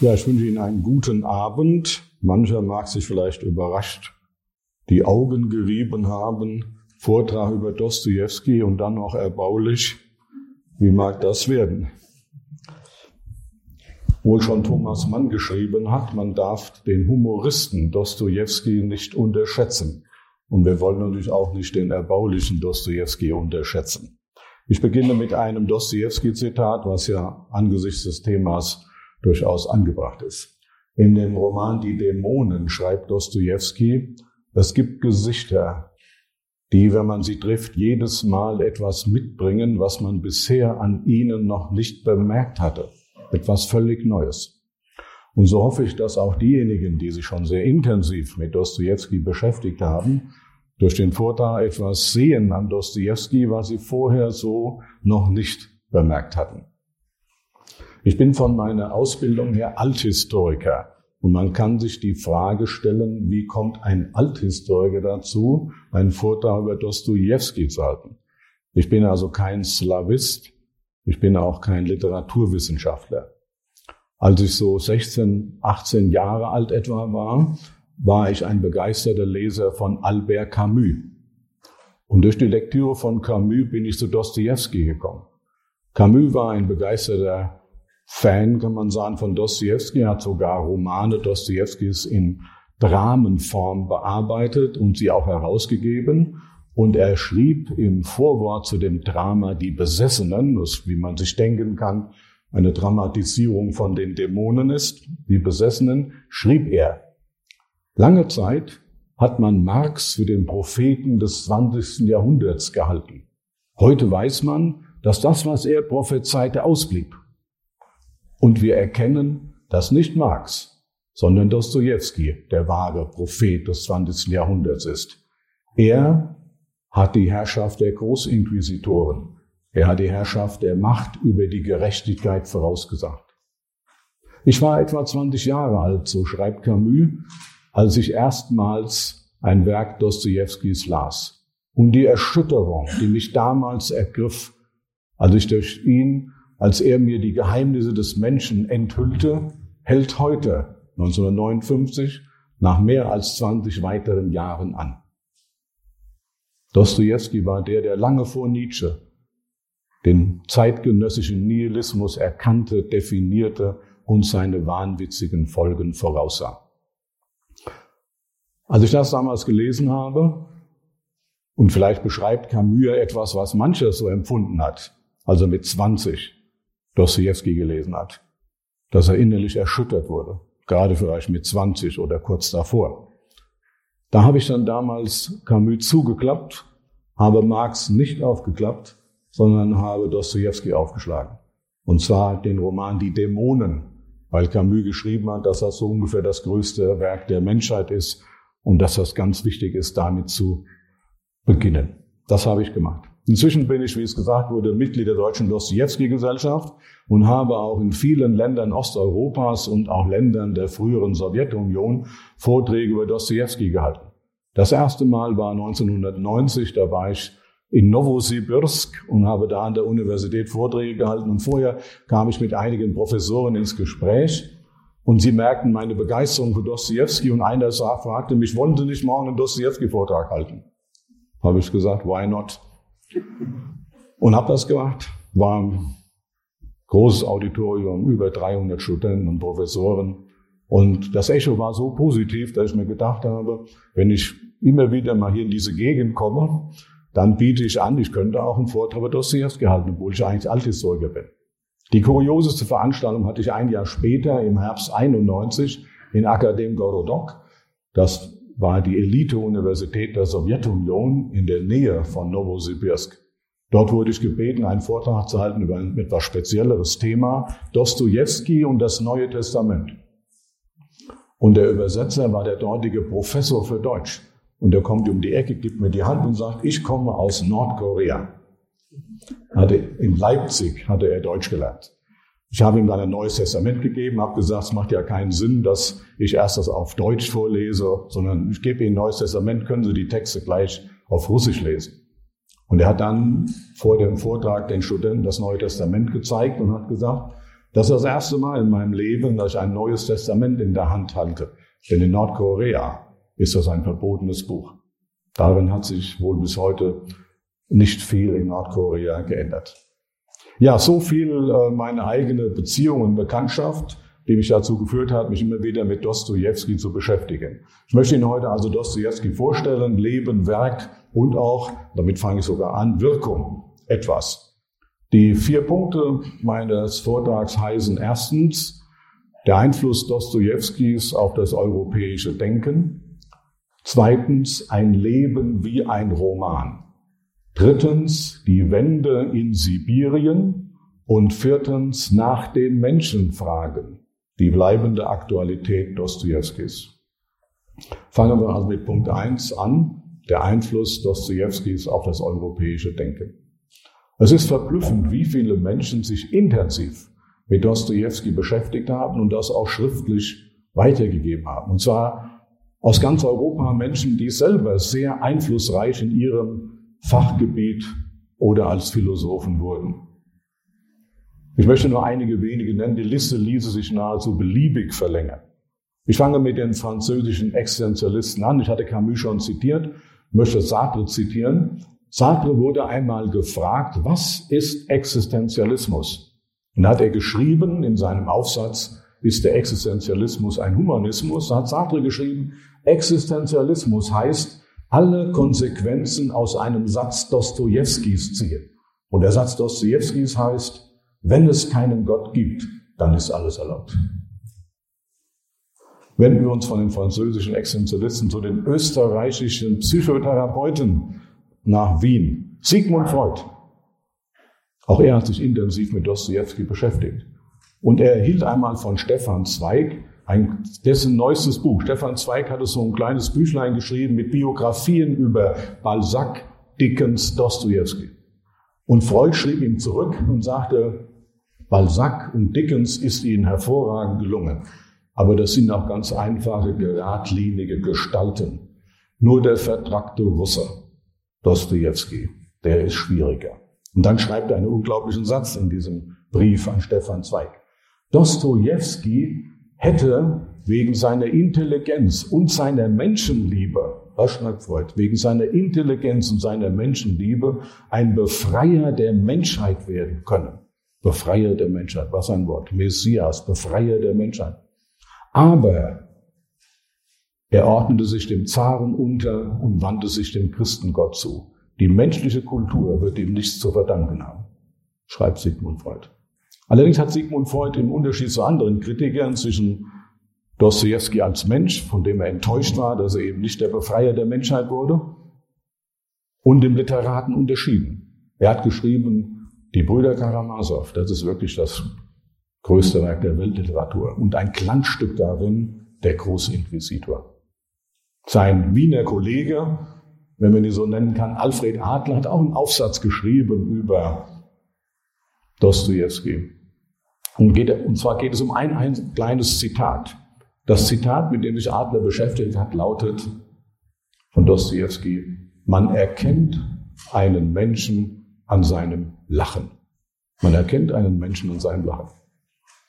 Ja, ich wünsche Ihnen einen guten Abend. Mancher mag sich vielleicht überrascht die Augen gerieben haben. Vortrag über Dostoevsky und dann noch erbaulich. Wie mag das werden? Wohl schon Thomas Mann geschrieben hat, man darf den Humoristen Dostoevsky nicht unterschätzen. Und wir wollen natürlich auch nicht den erbaulichen Dostoevsky unterschätzen. Ich beginne mit einem Dostoevsky-Zitat, was ja angesichts des Themas durchaus angebracht ist. In dem Roman Die Dämonen schreibt Dostoevsky, es gibt Gesichter, die, wenn man sie trifft, jedes Mal etwas mitbringen, was man bisher an ihnen noch nicht bemerkt hatte. Etwas völlig Neues. Und so hoffe ich, dass auch diejenigen, die sich schon sehr intensiv mit Dostoevsky beschäftigt haben, durch den Vortrag etwas sehen an Dostoevsky, was sie vorher so noch nicht bemerkt hatten. Ich bin von meiner Ausbildung her Althistoriker. Und man kann sich die Frage stellen, wie kommt ein Althistoriker dazu, einen Vortrag über Dostoevsky zu halten? Ich bin also kein Slavist, ich bin auch kein Literaturwissenschaftler. Als ich so 16, 18 Jahre alt etwa war, war ich ein begeisterter Leser von Albert Camus. Und durch die Lektüre von Camus bin ich zu Dostoevsky gekommen. Camus war ein begeisterter Fan, kann man sagen, von Dostoevsky, hat sogar Romane Dostojewskis in Dramenform bearbeitet und sie auch herausgegeben. Und er schrieb im Vorwort zu dem Drama Die Besessenen, das, wie man sich denken kann, eine Dramatisierung von den Dämonen ist, die Besessenen, schrieb er, lange Zeit hat man Marx für den Propheten des 20. Jahrhunderts gehalten. Heute weiß man, dass das, was er prophezeite, ausblieb. Und wir erkennen, dass nicht Marx, sondern Dostoevsky der wahre Prophet des 20. Jahrhunderts ist. Er hat die Herrschaft der Großinquisitoren. Er hat die Herrschaft der Macht über die Gerechtigkeit vorausgesagt. Ich war etwa 20 Jahre alt, so schreibt Camus, als ich erstmals ein Werk Dostojewskis las. Und die Erschütterung, die mich damals ergriff, als ich durch ihn als er mir die Geheimnisse des Menschen enthüllte, hält heute, 1959, nach mehr als 20 weiteren Jahren an. Dostoevsky war der, der lange vor Nietzsche den zeitgenössischen Nihilismus erkannte, definierte und seine wahnwitzigen Folgen voraussah. Als ich das damals gelesen habe, und vielleicht beschreibt Camus etwas, was mancher so empfunden hat, also mit 20, Dostoevsky gelesen hat, dass er innerlich erschüttert wurde, gerade vielleicht mit 20 oder kurz davor. Da habe ich dann damals Camus zugeklappt, habe Marx nicht aufgeklappt, sondern habe Dostoevsky aufgeschlagen. Und zwar den Roman Die Dämonen, weil Camus geschrieben hat, dass das so ungefähr das größte Werk der Menschheit ist und dass das ganz wichtig ist, damit zu beginnen. Das habe ich gemacht. Inzwischen bin ich, wie es gesagt wurde, Mitglied der Deutschen Dostoevsky-Gesellschaft und habe auch in vielen Ländern Osteuropas und auch Ländern der früheren Sowjetunion Vorträge über Dostoevsky gehalten. Das erste Mal war 1990, da war ich in Novosibirsk und habe da an der Universität Vorträge gehalten. Und vorher kam ich mit einigen Professoren ins Gespräch und sie merkten meine Begeisterung für Dostoevsky und einer fragte mich, wollen Sie nicht morgen einen Dostoevsky-Vortrag halten? Habe ich gesagt, why not? Und habe das gemacht. War ein großes Auditorium, über 300 Studenten und Professoren. Und das Echo war so positiv, dass ich mir gedacht habe, wenn ich immer wieder mal hier in diese Gegend komme, dann biete ich an, ich könnte auch einen Vortrag über Dostoevsky halten, obwohl ich eigentlich Althistoriker bin. Die kurioseste Veranstaltung hatte ich ein Jahr später, im Herbst 91, in Akadem Gorodok. Das war die Elite-Universität der Sowjetunion in der Nähe von Novosibirsk. Dort wurde ich gebeten, einen Vortrag zu halten über ein etwas spezielleres Thema, Dostoevsky und das Neue Testament. Und der Übersetzer war der dortige Professor für Deutsch. Und er kommt um die Ecke, gibt mir die Hand und sagt, ich komme aus Nordkorea. Hatte, in Leipzig hatte er Deutsch gelernt. Ich habe ihm dann ein neues Testament gegeben, habe gesagt, es macht ja keinen Sinn, dass ich erst das auf Deutsch vorlese, sondern ich gebe Ihnen ein neues Testament, können Sie die Texte gleich auf Russisch lesen. Und er hat dann vor dem Vortrag den Studenten das Neue Testament gezeigt und hat gesagt, das ist das erste Mal in meinem Leben, dass ich ein neues Testament in der Hand halte. Denn in Nordkorea ist das ein verbotenes Buch. Darin hat sich wohl bis heute nicht viel in Nordkorea geändert. Ja, so viel äh, meine eigene Beziehung und Bekanntschaft, die mich dazu geführt hat, mich immer wieder mit Dostoevsky zu beschäftigen. Ich möchte Ihnen heute also Dostoevsky vorstellen, Leben, Werk und auch, damit fange ich sogar an, Wirkung, etwas. Die vier Punkte meines Vortrags heißen erstens der Einfluss Dostojewskis auf das europäische Denken, zweitens ein Leben wie ein Roman. Drittens die Wende in Sibirien und viertens nach den Menschen fragen, die bleibende Aktualität Dostojewskis. Fangen wir also mit Punkt eins an, der Einfluss Dostojewskis auf das europäische Denken. Es ist verblüffend, wie viele Menschen sich intensiv mit Dostojewski beschäftigt haben und das auch schriftlich weitergegeben haben. Und zwar aus ganz Europa Menschen, die selber sehr einflussreich in ihrem Fachgebiet oder als Philosophen wurden. Ich möchte nur einige wenige nennen. Die Liste ließe sich nahezu beliebig verlängern. Ich fange mit den französischen Existenzialisten an. Ich hatte Camus schon zitiert, möchte Sartre zitieren. Sartre wurde einmal gefragt, was ist Existenzialismus? Und da hat er geschrieben in seinem Aufsatz, ist der Existenzialismus ein Humanismus? Da hat Sartre geschrieben, Existenzialismus heißt, alle Konsequenzen aus einem Satz Dostojewskis ziehen. Und der Satz Dostojewskis heißt, wenn es keinen Gott gibt, dann ist alles erlaubt. Wenden wir uns von den französischen Existenzialisten zu den österreichischen Psychotherapeuten nach Wien. Sigmund Freud. Auch er hat sich intensiv mit Dostojewski beschäftigt. Und er erhielt einmal von Stefan Zweig ein, dessen neuestes Buch. Stefan Zweig hatte so ein kleines Büchlein geschrieben mit Biografien über Balzac, Dickens, Dostoevsky. Und Freud schrieb ihm zurück und sagte, Balzac und Dickens ist ihnen hervorragend gelungen. Aber das sind auch ganz einfache, geradlinige Gestalten. Nur der vertrackte Russe, Dostoevsky, der ist schwieriger. Und dann schreibt er einen unglaublichen Satz in diesem Brief an Stefan Zweig. Dostoevsky hätte wegen seiner Intelligenz und seiner Menschenliebe, was schreibt Freud, wegen seiner Intelligenz und seiner Menschenliebe ein Befreier der Menschheit werden können. Befreier der Menschheit, was ein Wort. Messias, Befreier der Menschheit. Aber er ordnete sich dem Zaren unter und wandte sich dem Christengott zu. Die menschliche Kultur wird ihm nichts zu verdanken haben, schreibt Sigmund Freud. Allerdings hat Sigmund Freud im Unterschied zu anderen Kritikern zwischen Dostoevsky als Mensch, von dem er enttäuscht war, dass er eben nicht der Befreier der Menschheit wurde, und dem Literaten unterschieden. Er hat geschrieben, die Brüder Karamasow, das ist wirklich das größte Werk der Weltliteratur und ein Glanzstück darin, der große Inquisitor. Sein Wiener Kollege, wenn man ihn so nennen kann, Alfred Adler, hat auch einen Aufsatz geschrieben über Dostoevsky. Und, geht, und zwar geht es um ein, ein kleines Zitat. Das Zitat, mit dem sich Adler beschäftigt hat, lautet von Dostoevsky, man erkennt einen Menschen an seinem Lachen. Man erkennt einen Menschen an seinem Lachen.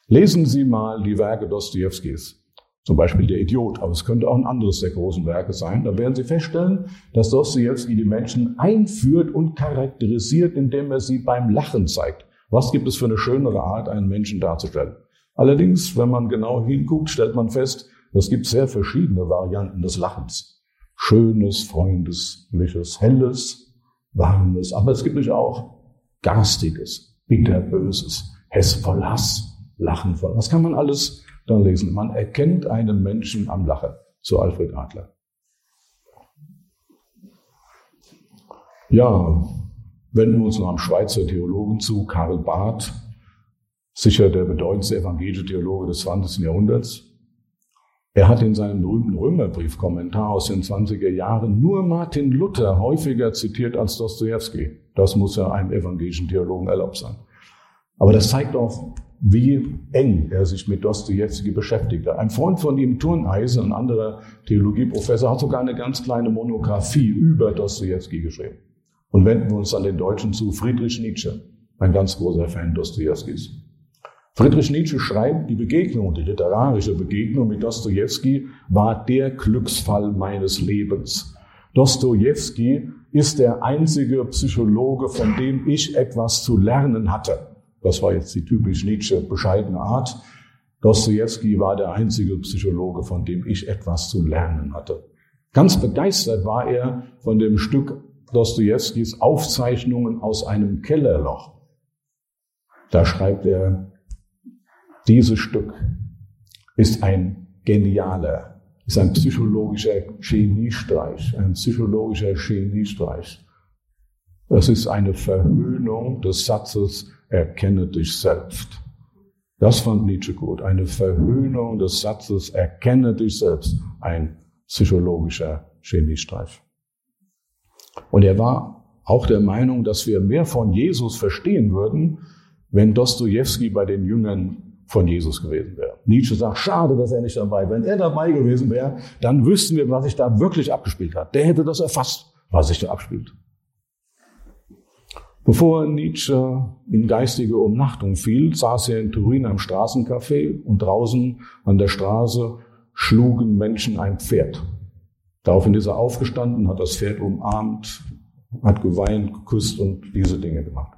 Lesen Sie mal die Werke Dostojewskis. Zum Beispiel Der Idiot, aber es könnte auch ein anderes der großen Werke sein. Da werden Sie feststellen, dass Dostojewski die Menschen einführt und charakterisiert, indem er sie beim Lachen zeigt. Was gibt es für eine schönere Art, einen Menschen darzustellen? Allerdings, wenn man genau hinguckt, stellt man fest, es gibt sehr verschiedene Varianten des Lachens. Schönes, freundliches, helles, warmes, aber es gibt nicht auch garstiges, bitterböses, Hess voll Hass, Lachen voll. Das kann man alles da lesen. Man erkennt einen Menschen am Lachen, zu Alfred Adler. Ja, wenden wir uns noch einem Schweizer Theologen zu, Karl Barth, sicher der bedeutendste evangelische Theologe des 20. Jahrhunderts. Er hat in seinem berühmten Römerbrief-Kommentar aus den 20er Jahren nur Martin Luther häufiger zitiert als Dostoevsky. Das muss ja einem evangelischen Theologen erlaubt sein. Aber das zeigt auch, wie eng er sich mit Dostoevsky beschäftigte. Ein Freund von ihm, Turneisen, ein anderer Theologieprofessor, hat sogar eine ganz kleine Monographie über Dostoevsky geschrieben. Und wenden wir uns an den Deutschen zu, Friedrich Nietzsche, ein ganz großer Fan Dostojewskis. Friedrich Nietzsche schreibt, die Begegnung, die literarische Begegnung mit Dostojewski war der Glücksfall meines Lebens. Dostojewski ist der einzige Psychologe, von dem ich etwas zu lernen hatte. Das war jetzt die typisch Nietzsche bescheidene Art. Dostojewski war der einzige Psychologe, von dem ich etwas zu lernen hatte. Ganz begeistert war er von dem Stück Dostojewskis Aufzeichnungen aus einem Kellerloch. Da schreibt er, dieses Stück ist ein genialer, ist ein psychologischer Geniestreich, ein psychologischer Geniestreich. Es ist eine Verhöhnung des Satzes, erkenne dich selbst. Das fand Nietzsche gut. Eine Verhöhnung des Satzes, erkenne dich selbst. Ein psychologischer Geniestreich. Und er war auch der Meinung, dass wir mehr von Jesus verstehen würden, wenn Dostoevsky bei den Jüngern von Jesus gewesen wäre. Nietzsche sagt, schade, dass er nicht dabei war. Wenn er dabei gewesen wäre, dann wüssten wir, was sich da wirklich abgespielt hat. Der hätte das erfasst, was sich da abspielt. Bevor Nietzsche in geistige Umnachtung fiel, saß er in Turin am Straßencafé und draußen an der Straße schlugen Menschen ein Pferd. Daraufhin ist er aufgestanden, hat das Pferd umarmt, hat geweint, geküsst und diese Dinge gemacht.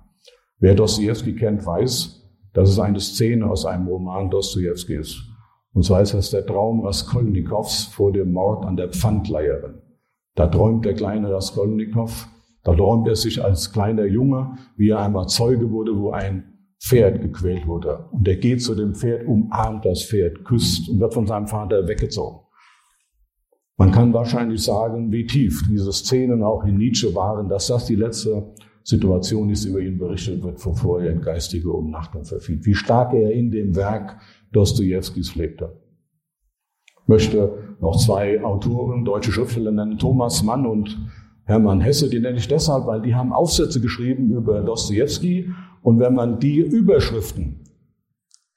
Wer Dostoevsky kennt, weiß, dass es eine Szene aus einem Roman Dostoevsky ist. Und zwar ist das der Traum Raskolnikows vor dem Mord an der Pfandleiherin. Da träumt der kleine Raskolnikow, da träumt er sich als kleiner Junge, wie er einmal Zeuge wurde, wo ein Pferd gequält wurde. Und er geht zu dem Pferd, umarmt das Pferd, küsst und wird von seinem Vater weggezogen. Man kann wahrscheinlich sagen, wie tief diese Szenen auch in Nietzsche waren, dass das die letzte Situation ist, über ihn berichtet wird, bevor er in geistige Umnachtung verfiel. Wie stark er in dem Werk Dostojewskis lebte. Ich möchte noch zwei Autoren, deutsche Schriftsteller nennen, Thomas Mann und Hermann Hesse, die nenne ich deshalb, weil die haben Aufsätze geschrieben über Dostojewski und wenn man die Überschriften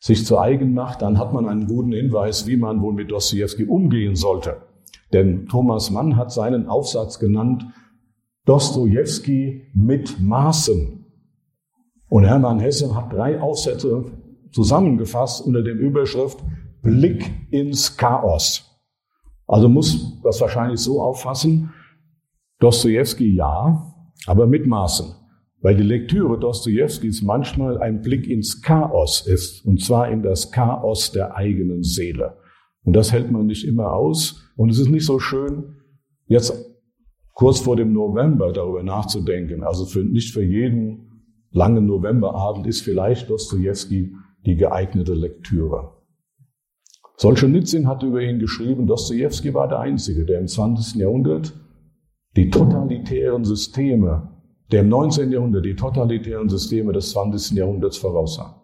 sich zu eigen macht, dann hat man einen guten Hinweis, wie man wohl mit Dostojewski umgehen sollte. Denn Thomas Mann hat seinen Aufsatz genannt, Dostojewski mit Maßen. Und Hermann Hesse hat drei Aufsätze zusammengefasst unter dem Überschrift Blick ins Chaos. Also muss das wahrscheinlich so auffassen, Dostoevsky ja, aber mit Maßen. Weil die Lektüre Dostojewskis manchmal ein Blick ins Chaos ist, und zwar in das Chaos der eigenen Seele. Und das hält man nicht immer aus. Und es ist nicht so schön, jetzt kurz vor dem November darüber nachzudenken. Also für, nicht für jeden langen Novemberabend ist vielleicht Dostojewski die geeignete Lektüre. Solzhenitsyn hat über ihn geschrieben, Dostojewski war der Einzige, der im 20. Jahrhundert die totalitären Systeme, der im 19. Jahrhundert die totalitären Systeme des 20. Jahrhunderts voraussah.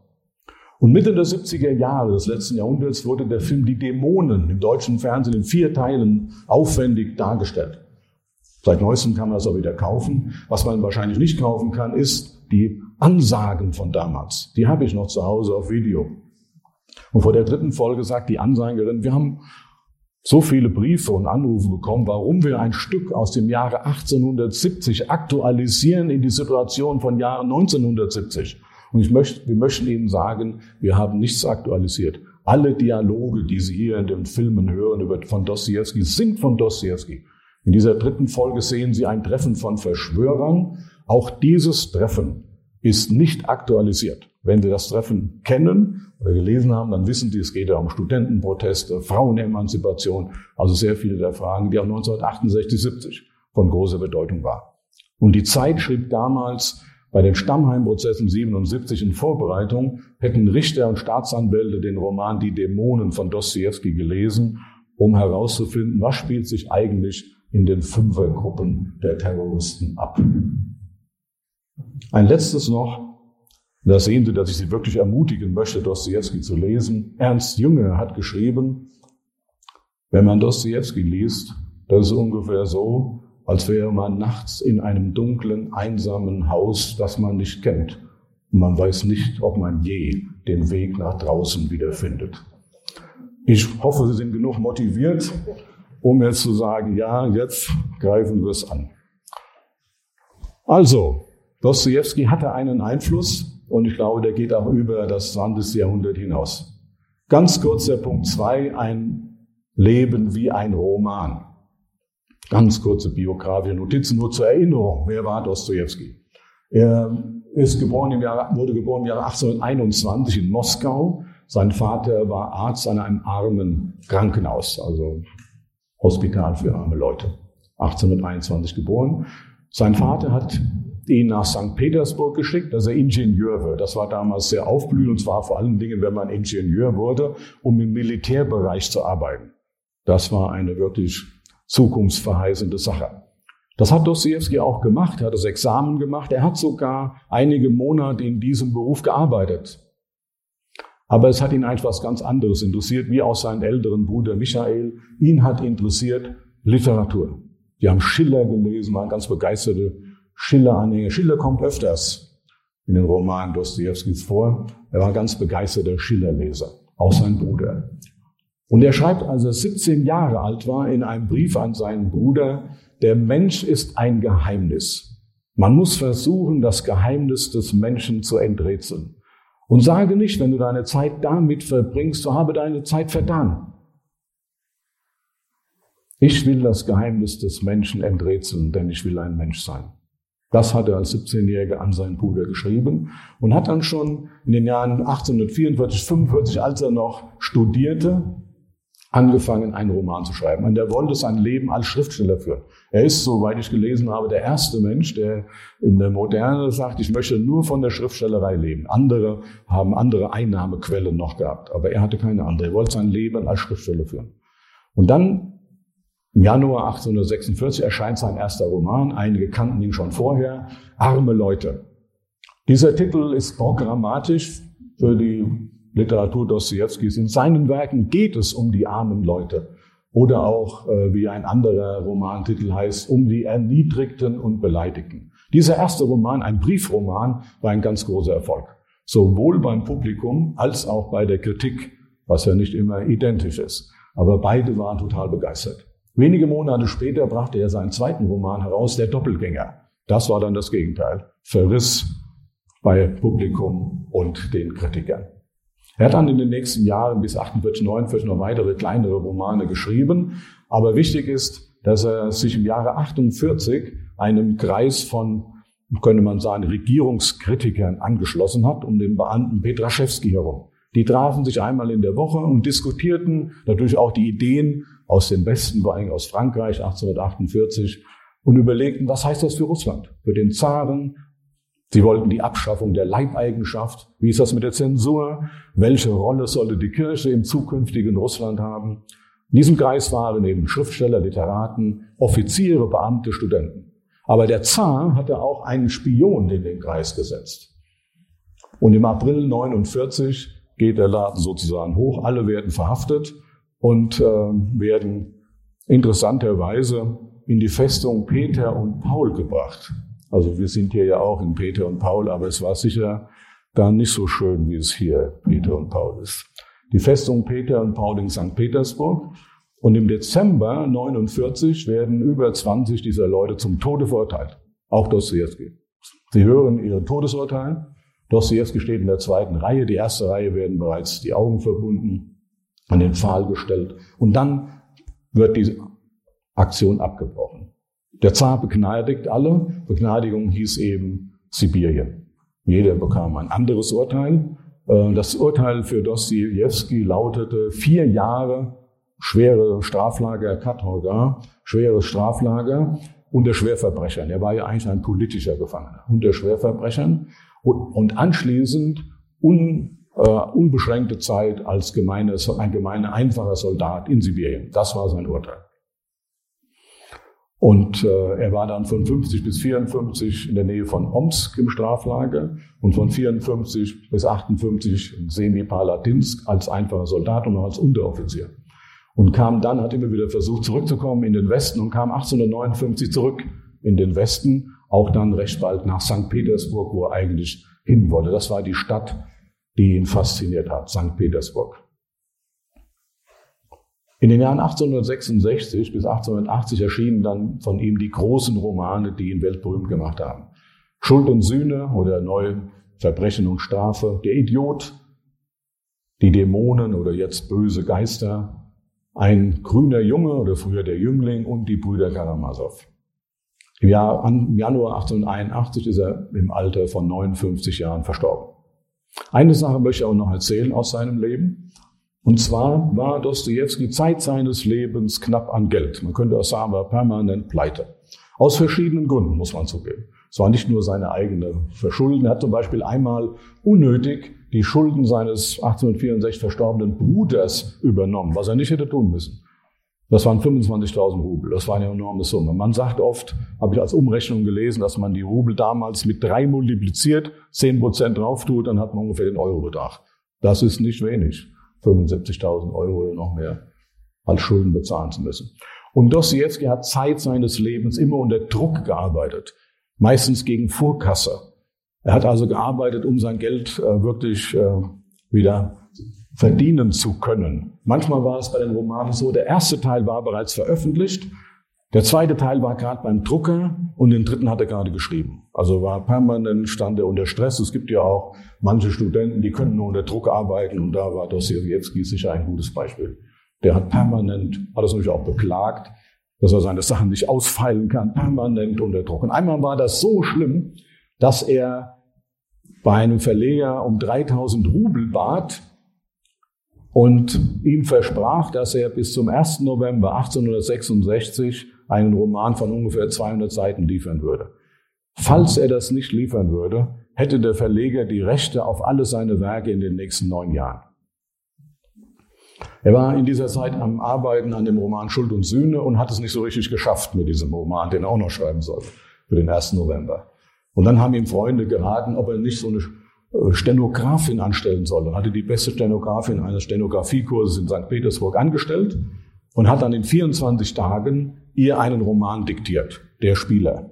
Und Mitte der 70er Jahre des letzten Jahrhunderts wurde der Film Die Dämonen im deutschen Fernsehen in vier Teilen aufwendig dargestellt. Seit neuestem kann man das auch wieder kaufen. Was man wahrscheinlich nicht kaufen kann, ist die Ansagen von damals. Die habe ich noch zu Hause auf Video. Und vor der dritten Folge sagt die Ansagerin, wir haben so viele Briefe und Anrufe bekommen, warum wir ein Stück aus dem Jahre 1870 aktualisieren in die Situation von Jahren 1970. Und ich möchte, wir möchten Ihnen sagen, wir haben nichts aktualisiert. Alle Dialoge, die Sie hier in den Filmen hören über, von Dostoevsky, sind von Dostoevsky. In dieser dritten Folge sehen Sie ein Treffen von Verschwörern. Auch dieses Treffen ist nicht aktualisiert. Wenn Sie das Treffen kennen oder gelesen haben, dann wissen Sie, es geht ja um Studentenproteste, Frauenemanzipation, also sehr viele der Fragen, die auch 1968, 70 von großer Bedeutung waren. Und die Zeit schrieb damals, bei den Stammheimprozessen 77 in Vorbereitung hätten Richter und Staatsanwälte den Roman Die Dämonen von Dostoevsky gelesen, um herauszufinden, was spielt sich eigentlich in den Fünfergruppen der Terroristen ab. Ein letztes noch. Da sehen Sie, dass ich Sie wirklich ermutigen möchte, Dostoevsky zu lesen. Ernst Jünger hat geschrieben, wenn man Dostoevsky liest, das ist ungefähr so, als wäre man nachts in einem dunklen, einsamen Haus, das man nicht kennt. Und man weiß nicht, ob man je den Weg nach draußen wiederfindet. Ich hoffe, Sie sind genug motiviert, um jetzt zu sagen, ja, jetzt greifen wir es an. Also, Dostoevsky hatte einen Einfluss und ich glaube, der geht auch über das 20. Jahrhundert hinaus. Ganz kurz der Punkt zwei: ein Leben wie ein Roman. Ganz kurze biografische Notizen nur zur Erinnerung. Wer war Dostoevsky? Er ist geboren im Jahr, wurde geboren im Jahre 1821 in Moskau. Sein Vater war Arzt an einem armen Krankenhaus, also Hospital für arme Leute. 1821 geboren. Sein Vater hat ihn nach St. Petersburg geschickt, dass er Ingenieur wird. Das war damals sehr aufblühend und zwar vor allen Dingen, wenn man Ingenieur wurde, um im Militärbereich zu arbeiten. Das war eine wirklich zukunftsverheißende Sache. Das hat Dostoevsky auch gemacht, er hat das Examen gemacht, er hat sogar einige Monate in diesem Beruf gearbeitet. Aber es hat ihn etwas ganz anderes interessiert, wie auch seinen älteren Bruder Michael. Ihn hat interessiert Literatur. Die haben Schiller gelesen, waren ganz begeisterte Schiller-Anhänger. Schiller kommt öfters in den Romanen Dostojewskis vor. Er war ganz begeisterter Schiller-Leser, auch sein Bruder. Und er schreibt, als er 17 Jahre alt war, in einem Brief an seinen Bruder, der Mensch ist ein Geheimnis. Man muss versuchen, das Geheimnis des Menschen zu enträtseln. Und sage nicht, wenn du deine Zeit damit verbringst, so habe deine Zeit vertan. Ich will das Geheimnis des Menschen enträtseln, denn ich will ein Mensch sein. Das hat er als 17-Jähriger an seinen Bruder geschrieben und hat dann schon in den Jahren 1844, 45, als er noch studierte, angefangen, einen Roman zu schreiben. Und er wollte sein Leben als Schriftsteller führen. Er ist, soweit ich gelesen habe, der erste Mensch, der in der Moderne sagt, ich möchte nur von der Schriftstellerei leben. Andere haben andere Einnahmequellen noch gehabt, aber er hatte keine andere. Er wollte sein Leben als Schriftsteller führen. Und dann im Januar 1846 erscheint sein erster Roman. Einige kannten ihn schon vorher. Arme Leute. Dieser Titel ist programmatisch für die Literatur Dostojewskis. In seinen Werken geht es um die armen Leute. Oder auch, äh, wie ein anderer Romantitel heißt, um die Erniedrigten und Beleidigten. Dieser erste Roman, ein Briefroman, war ein ganz großer Erfolg. Sowohl beim Publikum als auch bei der Kritik, was ja nicht immer identisch ist. Aber beide waren total begeistert. Wenige Monate später brachte er seinen zweiten Roman heraus, Der Doppelgänger. Das war dann das Gegenteil. Verriss bei Publikum und den Kritikern. Er hat dann in den nächsten Jahren bis 48, 49 noch weitere kleinere Romane geschrieben. Aber wichtig ist, dass er sich im Jahre 48 einem Kreis von, könnte man sagen, Regierungskritikern angeschlossen hat, um den Beamten Petraschewski herum. Die trafen sich einmal in der Woche und diskutierten natürlich auch die Ideen aus dem Westen, vor allem aus Frankreich 1848, und überlegten, was heißt das für Russland, für den Zaren, Sie wollten die Abschaffung der Leibeigenschaft. Wie ist das mit der Zensur? Welche Rolle sollte die Kirche im zukünftigen Russland haben? In diesem Kreis waren eben Schriftsteller, Literaten, Offiziere, Beamte, Studenten. Aber der Zar hatte auch einen Spion in den Kreis gesetzt. Und im April 49 geht der Laden sozusagen hoch. Alle werden verhaftet und äh, werden interessanterweise in die Festung Peter und Paul gebracht. Also wir sind hier ja auch in Peter und Paul, aber es war sicher da nicht so schön, wie es hier Peter und Paul ist. Die Festung Peter und Paul in St. Petersburg. Und im Dezember 49 werden über 20 dieser Leute zum Tode verurteilt. Auch Dostoevsky. Sie hören ihren Todesurteil. Dostoevsky steht in der zweiten Reihe. Die erste Reihe werden bereits die Augen verbunden, an den Pfahl gestellt. Und dann wird diese Aktion abgebrochen. Der Zar begnadigt alle. Begnadigung hieß eben Sibirien. Jeder bekam ein anderes Urteil. Äh, das Urteil für Dostoevsky lautete vier Jahre schwere Straflager Katorga, schweres Straflager unter Schwerverbrechern. Er war ja eigentlich ein politischer Gefangener unter Schwerverbrechern und, anschließend un, äh, unbeschränkte Zeit als gemeine, ein gemeiner einfacher Soldat in Sibirien. Das war sein Urteil. Und äh, er war dann von 50 bis 54 in der Nähe von Omsk im Straflager und von 54 bis 58 in Semipalatinsk als einfacher Soldat und noch als Unteroffizier. Und kam dann, hat immer wieder versucht zurückzukommen in den Westen und kam 1859 zurück in den Westen, auch dann recht bald nach St. Petersburg, wo er eigentlich hin wollte. Das war die Stadt, die ihn fasziniert hat, St. Petersburg. In den Jahren 1866 bis 1880 erschienen dann von ihm die großen Romane, die ihn weltberühmt gemacht haben. Schuld und Sühne oder Neue Verbrechen und Strafe, Der Idiot, die Dämonen oder jetzt böse Geister, ein grüner Junge oder früher der Jüngling und die Brüder Karamasow. Im, Jahr, im Januar 1881 ist er im Alter von 59 Jahren verstorben. Eine Sache möchte ich auch noch erzählen aus seinem Leben. Und zwar war Dostoevsky Zeit seines Lebens knapp an Geld. Man könnte auch sagen, war permanent pleite. Aus verschiedenen Gründen, muss man zugeben. Es war nicht nur seine eigene Verschulden. Er hat zum Beispiel einmal unnötig die Schulden seines 1864 verstorbenen Bruders übernommen, was er nicht hätte tun müssen. Das waren 25.000 Rubel. Das war eine enorme Summe. Man sagt oft, habe ich als Umrechnung gelesen, dass man die Rubel damals mit drei multipliziert, zehn Prozent drauf tut, dann hat man ungefähr den Eurobetrag. Das ist nicht wenig. 75.000 Euro oder noch mehr als Schulden bezahlen zu müssen. Und Dostoevsky hat Zeit seines Lebens immer unter Druck gearbeitet, meistens gegen Vorkasse. Er hat also gearbeitet, um sein Geld äh, wirklich äh, wieder verdienen zu können. Manchmal war es bei den Romanen so, der erste Teil war bereits veröffentlicht, der zweite Teil war gerade beim Drucker und den dritten hat er gerade geschrieben. Also war permanent, stand er unter Stress. Es gibt ja auch manche Studenten, die können nur unter Druck arbeiten und da war Dostoevsky sicher ein gutes Beispiel. Der hat permanent, hat es natürlich auch beklagt, dass er seine Sachen nicht ausfeilen kann, permanent unter Druck. Und einmal war das so schlimm, dass er bei einem Verleger um 3000 Rubel bat, und ihm versprach, dass er bis zum 1. November 1866 einen Roman von ungefähr 200 Seiten liefern würde. Falls er das nicht liefern würde, hätte der Verleger die Rechte auf alle seine Werke in den nächsten neun Jahren. Er war in dieser Zeit am Arbeiten an dem Roman Schuld und Sühne und hat es nicht so richtig geschafft mit diesem Roman, den er auch noch schreiben soll, für den 1. November. Und dann haben ihm Freunde geraten, ob er nicht so eine Stenografin anstellen soll. Und hatte die beste Stenografin eines Stenografiekurses in St. Petersburg angestellt und hat dann in 24 Tagen ihr einen Roman diktiert, Der Spieler.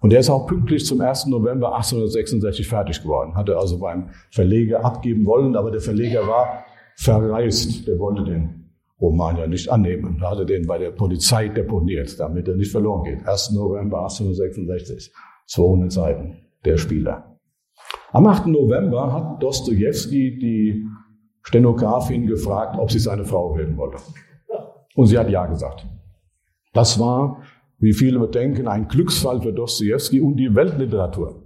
Und der ist auch pünktlich zum 1. November 1866 fertig geworden. Hatte also beim Verleger abgeben wollen, aber der Verleger war verreist. Der wollte den Roman ja nicht annehmen. Da hatte den bei der Polizei deponiert, damit er nicht verloren geht. 1. November 1866. 200 Seiten. Der Spieler. Am 8. November hat Dostoevsky die Stenografin gefragt, ob sie seine Frau werden wolle. Und sie hat ja gesagt. Das war, wie viele denken, ein Glücksfall für Dostoevsky und die Weltliteratur.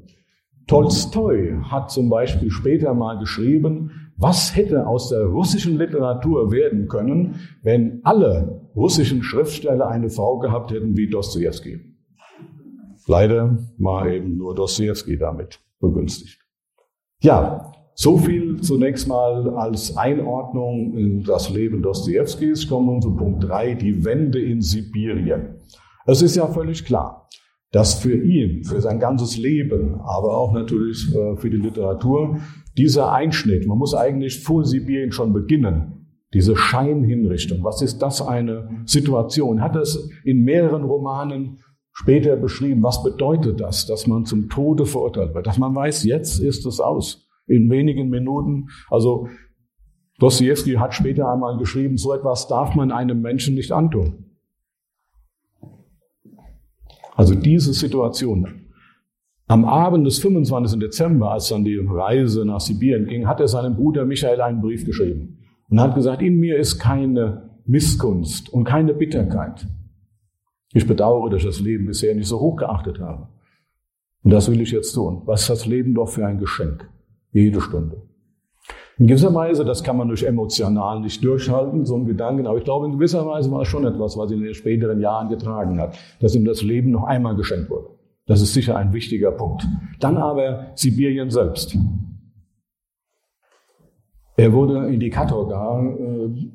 Tolstoi hat zum Beispiel später mal geschrieben, was hätte aus der russischen Literatur werden können, wenn alle russischen Schriftsteller eine Frau gehabt hätten wie Dostoevsky. Leider war eben nur Dostoevsky damit begünstigt. Ja, so viel zunächst mal als Einordnung in das Leben Dostojewskis. Kommen wir zu Punkt drei: die Wende in Sibirien. Es ist ja völlig klar, dass für ihn, für sein ganzes Leben, aber auch natürlich äh, für die Literatur, dieser Einschnitt, man muss eigentlich vor Sibirien schon beginnen, diese Scheinhinrichtung. Was ist das eine Situation? Hat es in mehreren Romanen später beschrieben, was bedeutet das, dass man zum Tode verurteilt wird, dass man weiß, jetzt ist es aus in wenigen Minuten. Also Dostoevsky hat später einmal geschrieben, so etwas darf man einem Menschen nicht antun. Also diese Situation. Am Abend des 25. Dezember, als dann die Reise nach Sibirien ging, hat er seinem Bruder Michael einen Brief geschrieben und hat gesagt, in mir ist keine Missgunst und keine Bitterkeit. Ich bedauere, dass ich das Leben bisher nicht so hoch geachtet habe. Und das will ich jetzt tun. Was ist das Leben doch für ein Geschenk? Jede Stunde. In gewisser Weise, das kann man durch emotional nicht durchhalten, so ein Gedanken, aber ich glaube, in gewisser Weise war es schon etwas, was ihn in den späteren Jahren getragen hat, dass ihm das Leben noch einmal geschenkt wurde. Das ist sicher ein wichtiger Punkt. Dann aber Sibirien selbst. Er wurde in die Katorga äh,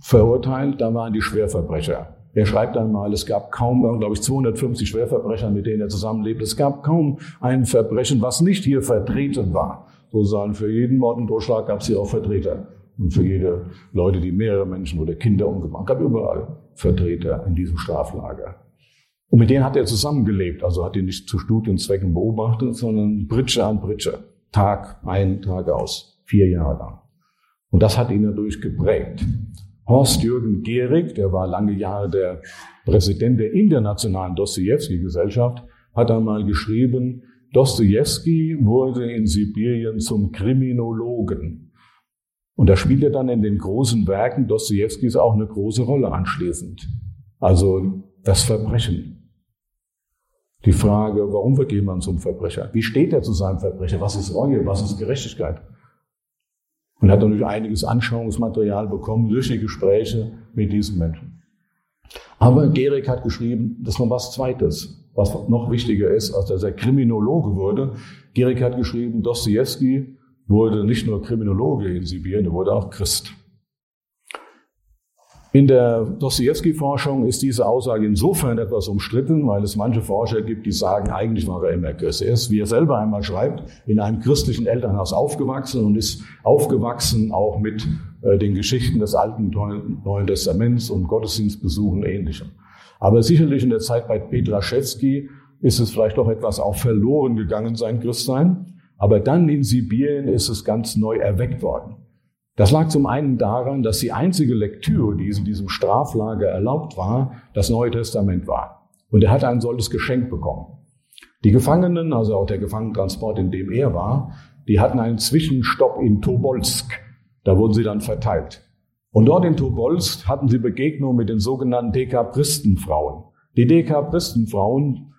verurteilt, da waren die Schwerverbrecher Er schreibt einmal, es gab kaum, glaube ich, 250 Schwerverbrecher, mit denen er zusammenlebt. Es gab kaum ein Verbrechen, was nicht hier vertreten war. Sozusagen für jeden Mord und Totschlag gab es hier auch Vertreter. Und für jede Leute, die mehrere Menschen oder Kinder umgebracht haben, gab überall Vertreter in diesem Straflager. Und mit denen hat er zusammengelebt, also hat ihn nicht zu Studienzwecken beobachtet, sondern Britsche an Britsche. Tag ein, Tag aus. Vier Jahre lang. Und das hat ihn dadurch geprägt. Horst-Jürgen Gehrig, der war lange Jahre der Präsident der Internationalen Dostoevsky-Gesellschaft, hat einmal geschrieben, Dostoevsky wurde in Sibirien zum Kriminologen. Und da spielt er dann in den großen Werken Dostojewskis auch eine große Rolle anschließend. Also das Verbrechen. Die Frage, warum wird jemand zum Verbrecher? Wie steht er zu seinem Verbrecher? Was ist Reue? Was ist Gerechtigkeit? Und hat natürlich einiges Anschauungsmaterial bekommen durch die Gespräche mit diesen Menschen. Aber Gerig hat geschrieben, das noch was Zweites, was noch wichtiger ist, als dass er Kriminologe wurde. Gerig hat geschrieben, Dostoevsky wurde nicht nur Kriminologe in Sibirien, er wurde auch Christ. In der Dostoevsky-Forschung ist diese Aussage insofern etwas umstritten, weil es manche Forscher gibt, die sagen, eigentlich war er immer Christ. Er ist, wie er selber einmal schreibt, in einem christlichen Elternhaus aufgewachsen und ist aufgewachsen auch mit äh, den Geschichten des Alten Neuen Testaments und Gottesdienstbesuchen und Ähnlichem. Aber sicherlich in der Zeit bei Petraschewski ist es vielleicht doch etwas auch verloren gegangen, sein Christsein. Aber dann in Sibirien ist es ganz neu erweckt worden. Das lag zum einen daran, dass die einzige Lektüre, die in diesem Straflager erlaubt war, das Neue Testament war. Und er hat ein solches Geschenk bekommen. Die Gefangenen, also auch der Gefangenentransport, in dem er war, die hatten einen Zwischenstopp in Tobolsk. Da wurden sie dann verteilt. Und dort in Tobolsk hatten sie Begegnung mit den sogenannten Dekabristenfrauen. Die Dekabristenfrauen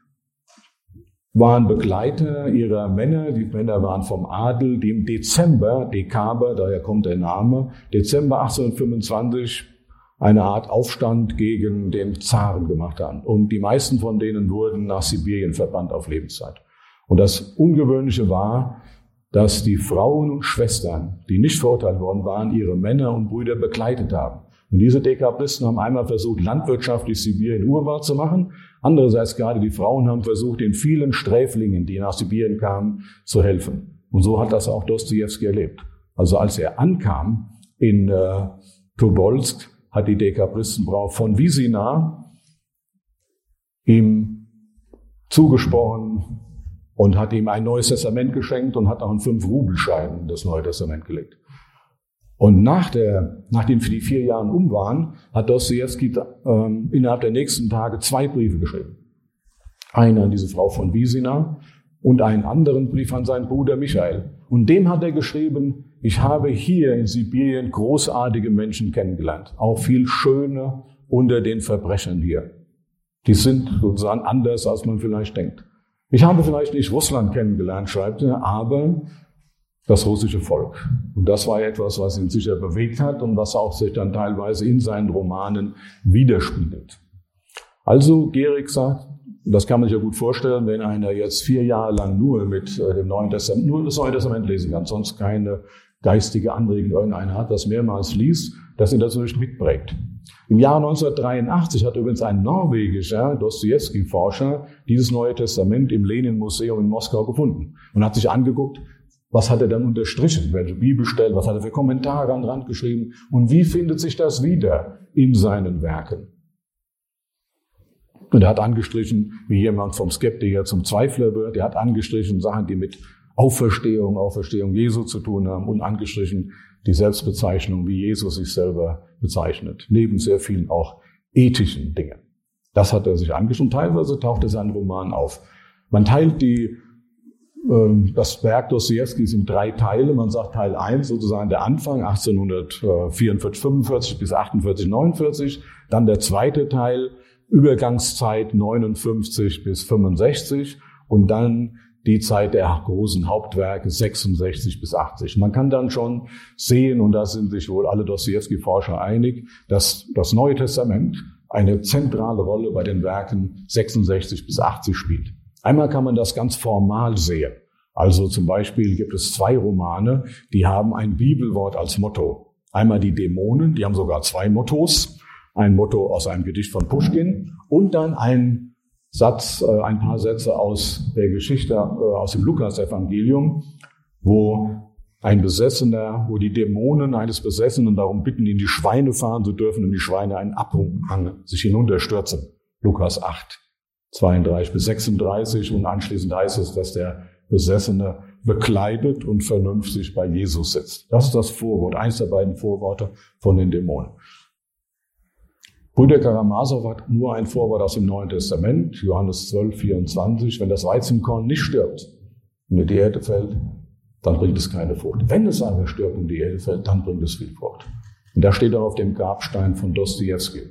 waren Begleiter ihrer Männer. Die Männer waren vom Adel, die im Dezember, Dekaber, daher kommt der Name, Dezember 1825 eine Art Aufstand gegen den Zaren gemacht haben. Und die meisten von denen wurden nach Sibirien verbannt auf Lebenszeit. Und das Ungewöhnliche war, dass die Frauen und Schwestern, die nicht verurteilt worden waren, ihre Männer und Brüder begleitet haben. Und diese Dekabristen haben einmal versucht, landwirtschaftlich Sibirien urbar zu machen. Andererseits gerade die Frauen haben versucht, den vielen Sträflingen, die nach Sibirien kamen, zu helfen. Und so hat das auch Dostoevsky erlebt. Also als er ankam in äh, Tobolsk, hat die Dekabristenfrau von Wisina ihm zugesprochen und hat ihm ein neues Testament geschenkt und hat auch einen Fünf-Rubelschein das Neue Testament gelegt. Und nach, der, nachdem die vier Jahren um waren, hat Dostoevsky ähm, innerhalb der nächsten Tage zwei Briefe geschrieben. Einer an diese Frau von Wisina und einen anderen Brief an seinen Bruder Michael. Und dem hat er geschrieben, ich habe hier in Sibirien großartige Menschen kennengelernt, auch viel schöne unter den Verbrechern hier. Die sind sozusagen anders, als man vielleicht denkt. Ich habe vielleicht nicht Russland kennengelernt, schreibt er, aber das russische Volk. Und das war etwas, was ihn sicher bewegt hat und was auch sich dann teilweise in seinen Romanen widerspiegelt. Also Gerig sagt, das kann man sich ja gut vorstellen, wenn einer jetzt vier Jahre lang nur mit äh, dem Neuen Testament, nur das Neue Testament lesen kann, sonst keine geistige Anregung irgendeiner hat, das mehrmals liest, dass ihn das natürlich mitprägt. Im Jahr 1983 hat übrigens ein norwegischer Dostoevsky-Forscher dieses Neue Testament im Lenin-Museum in Moskau gefunden und hat sich angeguckt, was hat er dann unterstrichen? Welche Bibelstellen? Was hat er für Kommentare an den Rand geschrieben? Und wie findet sich das wieder in seinen Werken? Und er hat angestrichen, wie jemand vom Skeptiker zum Zweifler wird. Er hat angestrichen Sachen, die mit Auferstehung, Auferstehung Jesu zu tun haben und angestrichen die Selbstbezeichnung, wie Jesus sich selber bezeichnet. Neben sehr vielen auch ethischen Dingen. Das hat er sich angestrichen. Teilweise taucht er seinen Roman auf. Man teilt die ähm, das Werk Dostoevskis in drei Teile. Man sagt Teil 1 sozusagen der Anfang 1844, 45 bis 48, 49. Dann der zweite Teil Übergangszeit 59 bis 65 und dann die Zeit der großen Hauptwerke 66 bis 80. Man kann dann schon sehen, und da sind sich wohl alle Dostoevsky-Forscher einig, dass das Neue Testament eine zentrale Rolle bei den Werken 66 bis 80 spielt. Einmal kann man das ganz formal sehen. Also zum Beispiel gibt es zwei Romane, die haben ein Bibelwort als Motto. Einmal die Dämonen, die haben sogar zwei Mottos. ein Motto aus einem Gedicht von Pushkin und dann ein Satz, äh, ein paar Sätze aus der Geschichte, äh, aus dem Lukas-Evangelium, wo ein Besessener, wo die Dämonen eines Besessenen darum bitten, in die Schweine fahren zu dürfen und die Schweine einen Abhang sich hinunterstürzen. Lukas 8, 32 bis 36 und anschließend heißt es, dass der Besessene bekleidet und vernünftig bei Jesus sitzt. Das ist das Vorwort, eins der beiden Vorworte von den Dämonen. Brüder Karamasow hat nur ein Vorwort aus dem Neuen Testament, Johannes 12, 24. Wenn das Weizenkorn nicht stirbt und in die Erde fällt, dann bringt es keine Frucht. Wenn es aber stirbt und in die Erde fällt, dann bringt es viel Frucht. Und da steht auch auf dem Grabstein von Dostoevsky.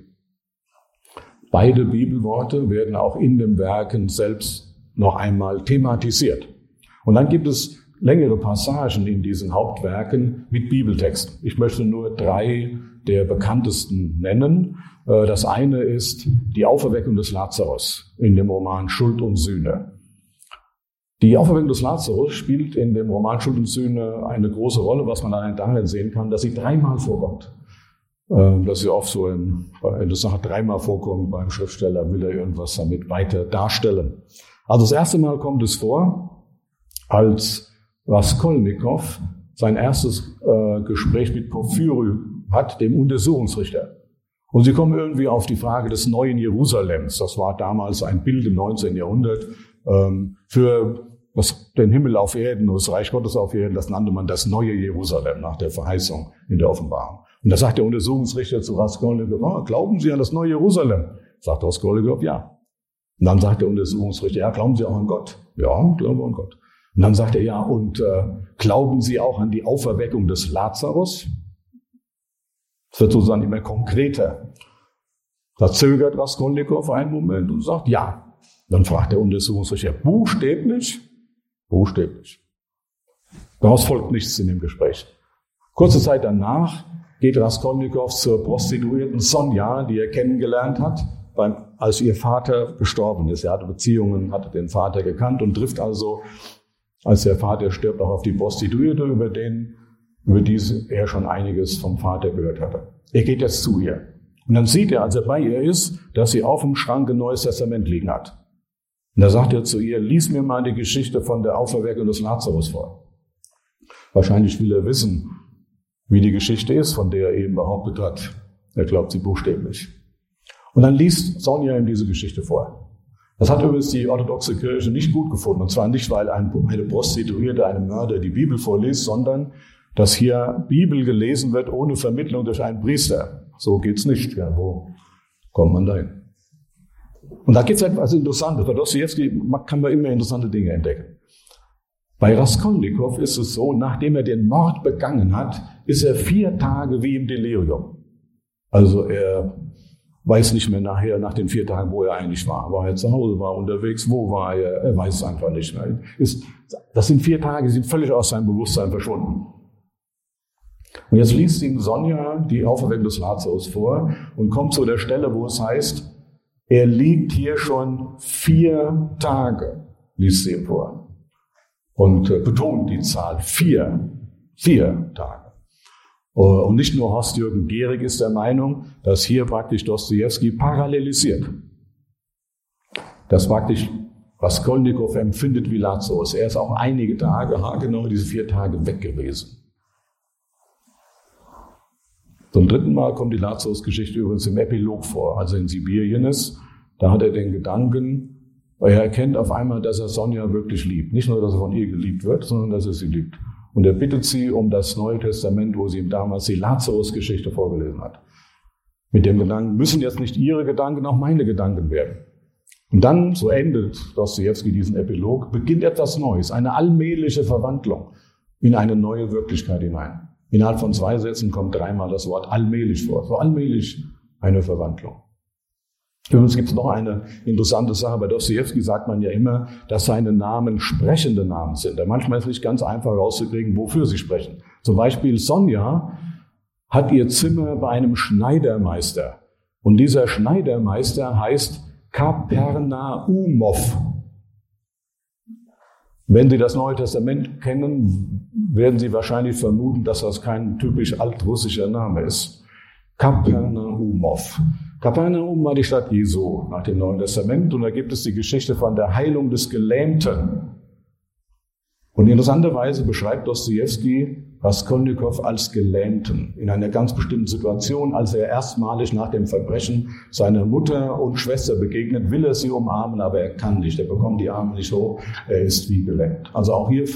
Beide Bibelworte werden auch in den Werken selbst noch einmal thematisiert. Und dann gibt es längere Passagen in diesen Hauptwerken mit Bibeltexten. Ich möchte nur drei der bekanntesten nennen. Äh, das eine ist die Auferweckung des Lazarus in dem Roman Schuld und Sühne. Die Auferweckung des Lazarus spielt in dem Roman Schuld und Sühne eine große Rolle, was man allein darin sehen kann, dass sie dreimal vorkommt. Ähm, dass sie oft so in, der Sache dreimal vorkommt beim Schriftsteller, will er irgendwas damit weiter darstellen. Also das erste Mal kommt es vor, als Raskolnikow sein erstes äh, Gespräch mit Porphyry hat, dem Untersuchungsrichter. Und sie kommen irgendwie auf die Frage des neuen Jerusalems. Das war damals ein Bild im 19. Jahrhundert ähm, für das, den Himmel auf Erden und das Reich Gottes auf Erden. Das nannte man das neue Jerusalem nach der Verheißung in der Offenbarung. Und da sagt der Untersuchungsrichter zu Raskolnikow, oh, glauben Sie an das neue Jerusalem? Sagt Raskolnikow, ja. Und dann sagt der Untersuchungsrichter, ja, glauben Sie auch an Gott? Ja, glauben an Gott. Und dann sagt er, ja, und äh, glauben Sie auch an die Auferweckung des Lazarus? Es wird sozusagen immer konkreter. Da zögert Raskolnikow einen Moment und sagt, ja. Dann fragt der Untersuchungsrichter, buchstäblich? Buchstäblich. Daraus folgt nichts in dem Gespräch. Kurze Zeit danach geht Raskolnikow zur Prostituierten Sonja, die er kennengelernt hat, beim, als ihr Vater gestorben ist. Er hatte Beziehungen, hatte den Vater gekannt und trifft also, als der Vater stirbt, auch auf die Prostituierte, über den über die er schon einiges vom Vater gehört hatte. Er geht jetzt zu ihr. Und dann sieht er, als er bei ihr ist, dass sie auf dem Schrank ein neues Testament liegen hat. Und da sagt er zu ihr, lies mir mal die Geschichte von der Auferweckung des Lazarus vor. Wahrscheinlich will er wissen, wie die Geschichte ist, von der er eben behauptet hat. Er glaubt sie buchstäblich. Und dann liest Sonja ihm diese Geschichte vor. Das hat übrigens die orthodoxe Kirche nicht gut gefunden. Und zwar nicht, weil eine Prostituierte, einem Mörder die Bibel vorliest, sondern dass hier Bibel gelesen wird ohne Vermittlung durch einen Priester. So geht's nicht. Ja, wo kommt man dahin? Und da gibt es etwas Interessantes. Bei Dostoevsky kann man immer interessante Dinge entdecken. Bei Raskolnikow ist es so, nachdem er den Mord begangen hat, ist er vier Tage wie im Delirium. Also er weiß nicht mehr nachher, nach den vier Tagen, wo er eigentlich war. War er zu Hause, war er unterwegs, wo war er? Er weiß es einfach nicht mehr. Ist, das sind vier Tage, die sind völlig aus seinem Bewusstsein verschwunden. Und jetzt liest ihm Sonja die Auferweckung des Lazarus vor und kommt zu der Stelle, wo es heißt, er liegt hier schon vier Tage, liest sie vor. Und äh, betont die Zahl vier, vier Tage. Äh, und nicht nur Horst-Jürgen Gehrig ist der Meinung, dass hier praktisch Dostoevsky parallelisiert. Das praktisch Raskolnikow empfindet wie Lazarus. Er ist auch einige Tage, genau diese vier Tage weg gewesen. Zum dritten Mal kommt die Lazarus-Geschichte übrigens im Epilog vor, als er in Sibirien ist. Da hat er den Gedanken, er erkennt auf einmal, dass er Sonja wirklich liebt. Nicht nur, dass er von ihr geliebt wird, sondern dass er sie liebt. Und er bittet sie um das Neue Testament, wo sie ihm damals die Lazarus-Geschichte vorgelesen hat. Mit dem Gedanken, müssen jetzt nicht ihre Gedanken auch meine Gedanken werden. Und dann, so endet Dostoevsky diesen Epilog, beginnt etwas Neues, eine allmähliche Verwandlung in eine neue Wirklichkeit hinein. Innerhalb von zwei Sätzen kommt dreimal das Wort allmählich vor. So allmählich eine Verwandlung. Übrigens gibt es noch eine interessante Sache. Bei Dostoevsky sagt man ja immer, dass seine Namen sprechende Namen sind. Da manchmal ist es nicht ganz einfach rauszukriegen, wofür sie sprechen. Zum Beispiel Sonja hat ihr Zimmer bei einem Schneidermeister. Und dieser Schneidermeister heißt Kapernaumov. Wenn Sie das Neue Testament kennen, werden Sie wahrscheinlich vermuten, dass das kein typisch altrussischer Name ist. Kapernaumov. Kapernaum war die Stadt Jesu nach dem Neuen Testament und da gibt es die Geschichte von der Heilung des Gelähmten. Und interessanterweise beschreibt Dostoevsky Raskolnikow als Gelähmten in einer ganz bestimmten Situation, als er erstmalig nach dem Verbrechen seiner Mutter und Schwester begegnet, will er sie umarmen, aber er kann nicht, er bekommt die Arme nicht hoch, er ist wie gelähmt. Also auch hier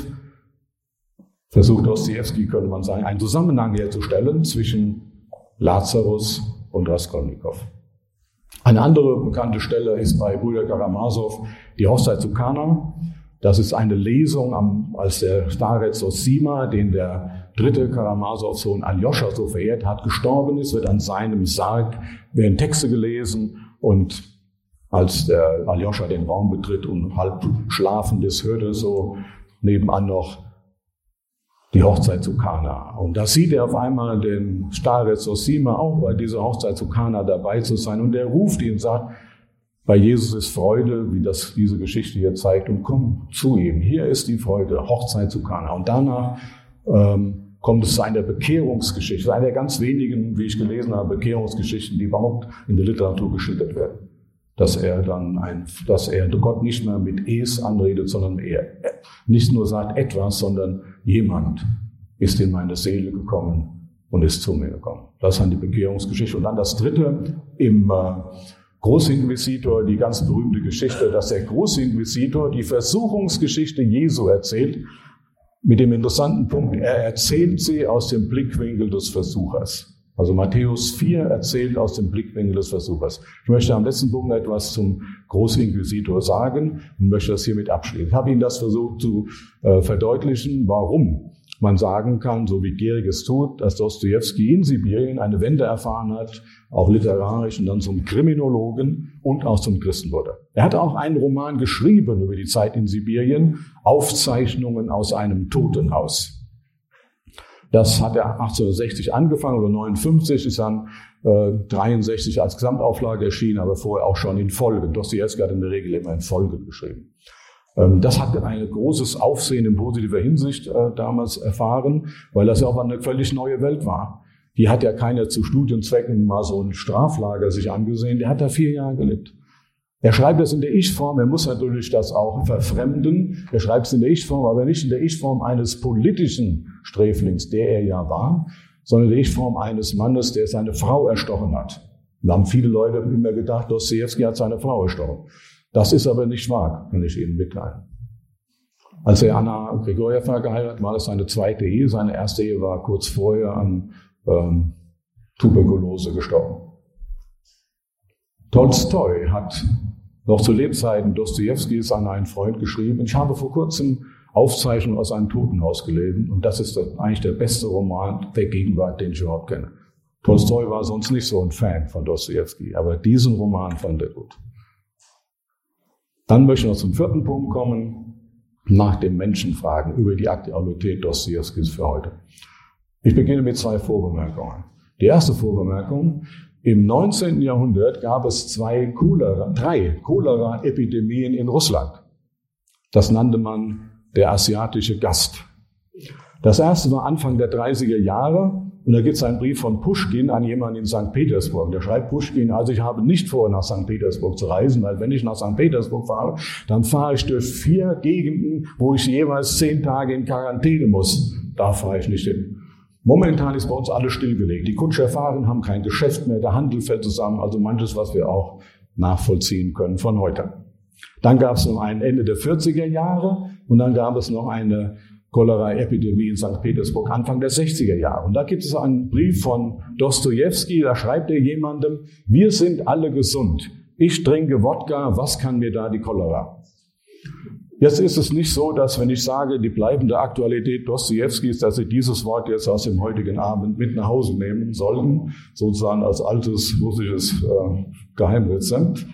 versucht Dostoevsky, könnte man sagen, einen Zusammenhang herzustellen zwischen Lazarus und Raskolnikow. Eine andere bekannte Stelle ist bei Brüder Karamasow die Hochzeit zu Kana. Das ist eine Lesung, am, als der Starez Osima, den der dritte Karamasow-Sohn Aljoscha so verehrt hat, gestorben ist, wird an seinem Sarg, werden Texte gelesen und als der Aljoscha den Raum betritt und halb schlafend ist, hört er so nebenan noch die Hochzeit zu Kana. Und da sieht er auf einmal den Starez Osima auch bei dieser Hochzeit zu Kana dabei zu sein und er ruft ihn und sagt, bei Jesus ist Freude, wie das diese Geschichte hier zeigt, und komm zu ihm. Hier ist die Freude, Hochzeit zu Kana. Und danach ähm, kommt es zu einer Bekehrungsgeschichte, einer der ganz wenigen, wie ich gelesen habe, Bekehrungsgeschichten, die überhaupt in der Literatur geschildert werden. Dass er dann ein, dass er Gott nicht mehr mit Es anredet, sondern er nicht nur sagt etwas, sondern jemand ist in meine Seele gekommen und ist zu mir gekommen. Das ist dann die Bekehrungsgeschichte. Und dann das dritte im äh, Großinquisitor, die ganz berühmte Geschichte, dass der Großinquisitor die Versuchungsgeschichte Jesu erzählt, mit dem interessanten Punkt, er erzählt sie aus dem Blickwinkel des Versuchers. Also Matthäus 4 erzählt aus dem Blickwinkel des Versuchers. Ich möchte am letzten Punkt etwas zum Großinquisitor sagen und möchte das hiermit abschließen. Ich habe Ihnen das versucht zu äh, verdeutlichen, warum man sagen kann, so wie Gehrig es tut, dass Dostoevsky in Sibirien eine Wende erfahren hat, auch literarisch und dann zum Kriminologen und auch zum Christen wurde. Er hat auch einen Roman geschrieben über die Zeit in Sibirien, Aufzeichnungen aus einem Totenhaus. Das hat er 1860 angefangen oder 59, ist dann äh, 63 als Gesamtauflage erschienen, aber vorher auch schon in Folgen. Dostoevsky hat in der Regel immer in Folgen geschrieben. Ähm, das hat ein großes Aufsehen in positiver Hinsicht äh, damals erfahren, weil das ja auch eine völlig neue Welt war. Die hat ja keiner zu Studienzwecken mal so ein Straflager sich angesehen. Der hat da vier Jahre gelebt. Er schreibt das in der Ich-Form. Er muss natürlich das auch verfremden. Er schreibt es in der Ich-Form, aber nicht in der Ich-Form eines politischen Sträflings, der er ja war, sondern in der Ich-Form eines Mannes, der seine Frau erstochen hat. Da haben viele Leute immer gedacht, Dostoevsky hat seine Frau erstochen. Das ist aber nicht wahr, kann ich Ihnen mitteilen. Als er Anna Grigorjeva geheiratet war das seine zweite Ehe. Seine erste Ehe war kurz vorher an ähm, Tuberkulose gestorben. Tolstoi hat noch zu Lebzeiten Dostojewskis an einen Freund geschrieben, ich habe vor kurzem Aufzeichnungen aus einem Totenhaus gelesen und das ist eigentlich der beste Roman der Gegenwart, den ich überhaupt kenne. Tolstoi war sonst nicht so ein Fan von Dostojewski, aber diesen Roman fand er gut. Dann möchte ich noch zum vierten Punkt kommen, nach dem Menschen fragen über die Aktualität Dostoevskis für heute. Ich beginne mit zwei Vorbemerkungen. Die erste Vorbemerkung, im 19. Jahrhundert gab es zwei Cholera, drei Cholera-Epidemien in Russland. Das nannte man der asiatische Gast. Das erste war Anfang der 30er Jahre und da gibt es einen Brief von Pushkin an jemanden in St. Petersburg. Da schreibt Pushkin, also ich habe nicht vor, nach St. Petersburg zu reisen, weil wenn ich nach St. Petersburg fahre, dann fahre ich durch vier Gegenden, wo ich jeweils zehn Tage in Quarantäne muss. Da fahre ich nicht hin. Momentan ist bei uns alles stillgelegt. Die Kutscher fahren, haben kein Geschäft mehr, der Handel fällt zusammen, also manches, was wir auch nachvollziehen können von heute. Dann gab es noch ein Ende der 40er Jahre und dann gab es noch eine Cholera-Epidemie in St. Petersburg Anfang der 60er Jahre. Und da gibt es einen Brief von Dostoevsky, da schreibt er jemandem, wir sind alle gesund. Ich trinke Wodka, was kann mir da die Cholera? Jetzt ist es nicht so, dass wenn ich sage, die bleibende Aktualität Dostojewskis, dass Sie dieses Wort jetzt aus dem heutigen Abend mit nach Hause nehmen sollten, sozusagen als altes russisches äh, Geheimrezept,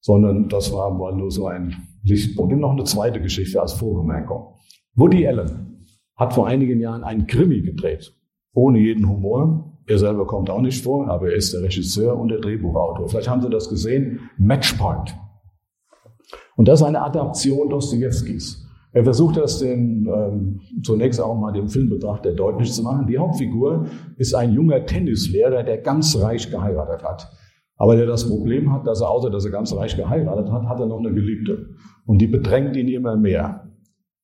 sondern das war mal nur so ein Lichtpunkt. Und noch eine zweite Geschichte als Vorbemerkung. Woody Allen hat vor einigen Jahren einen Krimi gedreht, ohne jeden Humor. Er selber kommt auch nicht vor, aber er ist der Regisseur und der Drehbuchautor. Vielleicht haben Sie das gesehen, Matchpoint. Und das ist eine Adaption Dostojewskis. Er versucht das den, ähm, zunächst auch mal dem Filmbetrachter deutlich zu machen. Die Hauptfigur ist ein junger Tennislehrer, der ganz reich geheiratet hat. Aber der das Problem hat, dass er außer dass er ganz reich geheiratet hat, hat er noch eine Geliebte. Und die bedrängt ihn immer mehr.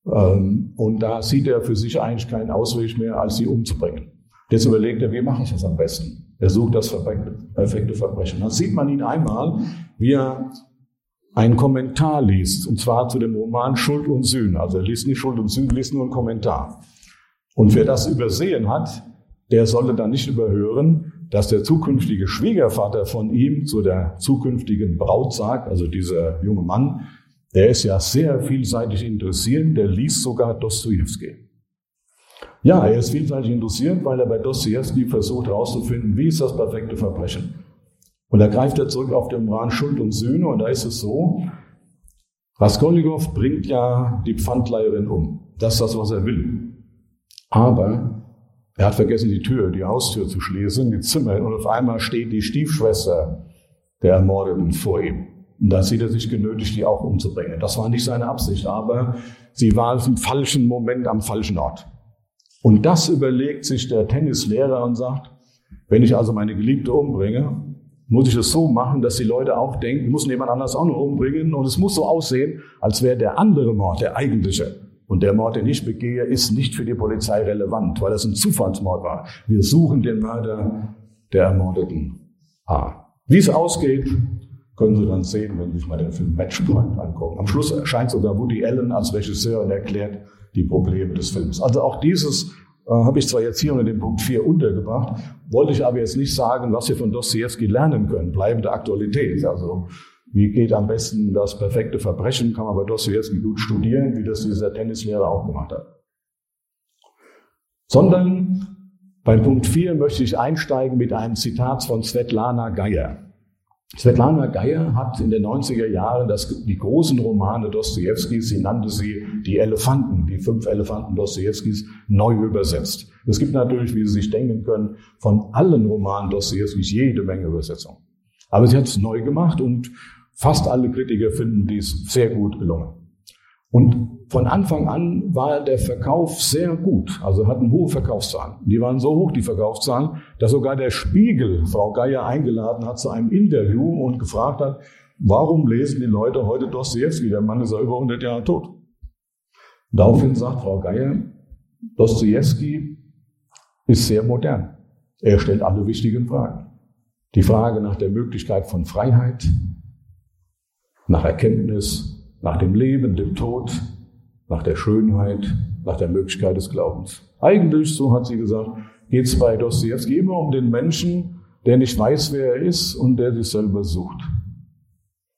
Ähm, und da sieht er für sich eigentlich keinen Ausweg mehr, als sie umzubringen. Jetzt überlegt er, wie mache ich das am besten? Er sucht das perfekte Verbrechen. Dann sieht man ihn einmal, wie er einen Kommentar liest, und zwar zu dem Roman Schuld und Sühne. Also er liest nicht Schuld und Sühne, liest nur einen Kommentar. Und wer das übersehen hat, der sollte dann nicht überhören, dass der zukünftige Schwiegervater von ihm zu der zukünftigen Braut sagt, also dieser junge Mann, der ist ja sehr vielseitig interessiert, der liest sogar Dostoevsky. Ja, er ist vielseitig interessiert, weil er bei Dostoevsky versucht herauszufinden, wie ist das perfekte Verbrechen. Und da greift er zurück auf den Roman Schuld und Söhne und da ist es so, Raskolnikow bringt ja die Pfandleiherin um. Das ist das, was er will. Aber er hat vergessen, die Tür, die Haustür zu schließen, die Zimmer, und auf einmal steht die Stiefschwester der Ermordeten vor ihm. Und da sieht er sich genötigt, die auch umzubringen. Das war nicht seine Absicht, aber sie war im falschen Moment am falschen Ort. Und das überlegt sich der Tennislehrer und sagt, wenn ich also meine Geliebte umbringe, muss ich es so machen, dass die Leute auch denken, ich muss jemand anders auch noch umbringen und es muss so aussehen, als wäre der andere Mord der eigentliche. Und der Mord, den ich begehe, ist nicht für die Polizei relevant, weil es ein Zufallsmord war. Wir suchen den Mörder der Ermordeten A. Wie es ausgeht, können Sie dann sehen, wenn Sie sich mal den Film Matchpoint angucken. Am Schluss erscheint sogar Woody Allen als Regisseur und erklärt die Probleme des Films. Also auch dieses äh, habe ich zwar jetzt hier unter dem Punkt 4 untergebracht, wollte ich aber jetzt nicht sagen, was wir von Dostoevsky lernen können, bleibende Aktualität. Also wie geht am besten das perfekte Verbrechen, kann man bei Dostoevsky gut studieren, wie das dieser Tennislehrer auch gemacht hat. Sondern beim Punkt 4 möchte ich einsteigen mit einem Zitat von Svetlana Geier. Svetlana Geier hat in den 90er Jahren das, die großen Romane Dostojewskis, sie nannte sie die Elefanten, die fünf Elefanten Dostojewskis, neu übersetzt. Es gibt natürlich, wie Sie sich denken können, von allen Romanen Dostojewskis jede Menge Übersetzungen. Aber sie hat es neu gemacht und fast alle Kritiker finden dies sehr gut gelungen. Und von Anfang an war der Verkauf sehr gut, also hatten hohe Verkaufszahlen. Die waren so hoch, die Verkaufszahlen, dass sogar der Spiegel Frau Geier eingeladen hat zu einem Interview und gefragt hat, warum lesen die Leute heute Dostoevsky? Der Mann ist ja über 100 Jahre tot. Daraufhin sagt Frau Geier, Dostoevsky ist sehr modern. Er stellt alle wichtigen Fragen. Die Frage nach der Möglichkeit von Freiheit, nach Erkenntnis, nach dem Leben, dem Tod, nach der Schönheit, nach der Möglichkeit des Glaubens. Eigentlich, so hat sie gesagt, geht es bei Dostoevsky immer um den Menschen, der nicht weiß, wer er ist und der sich selber sucht.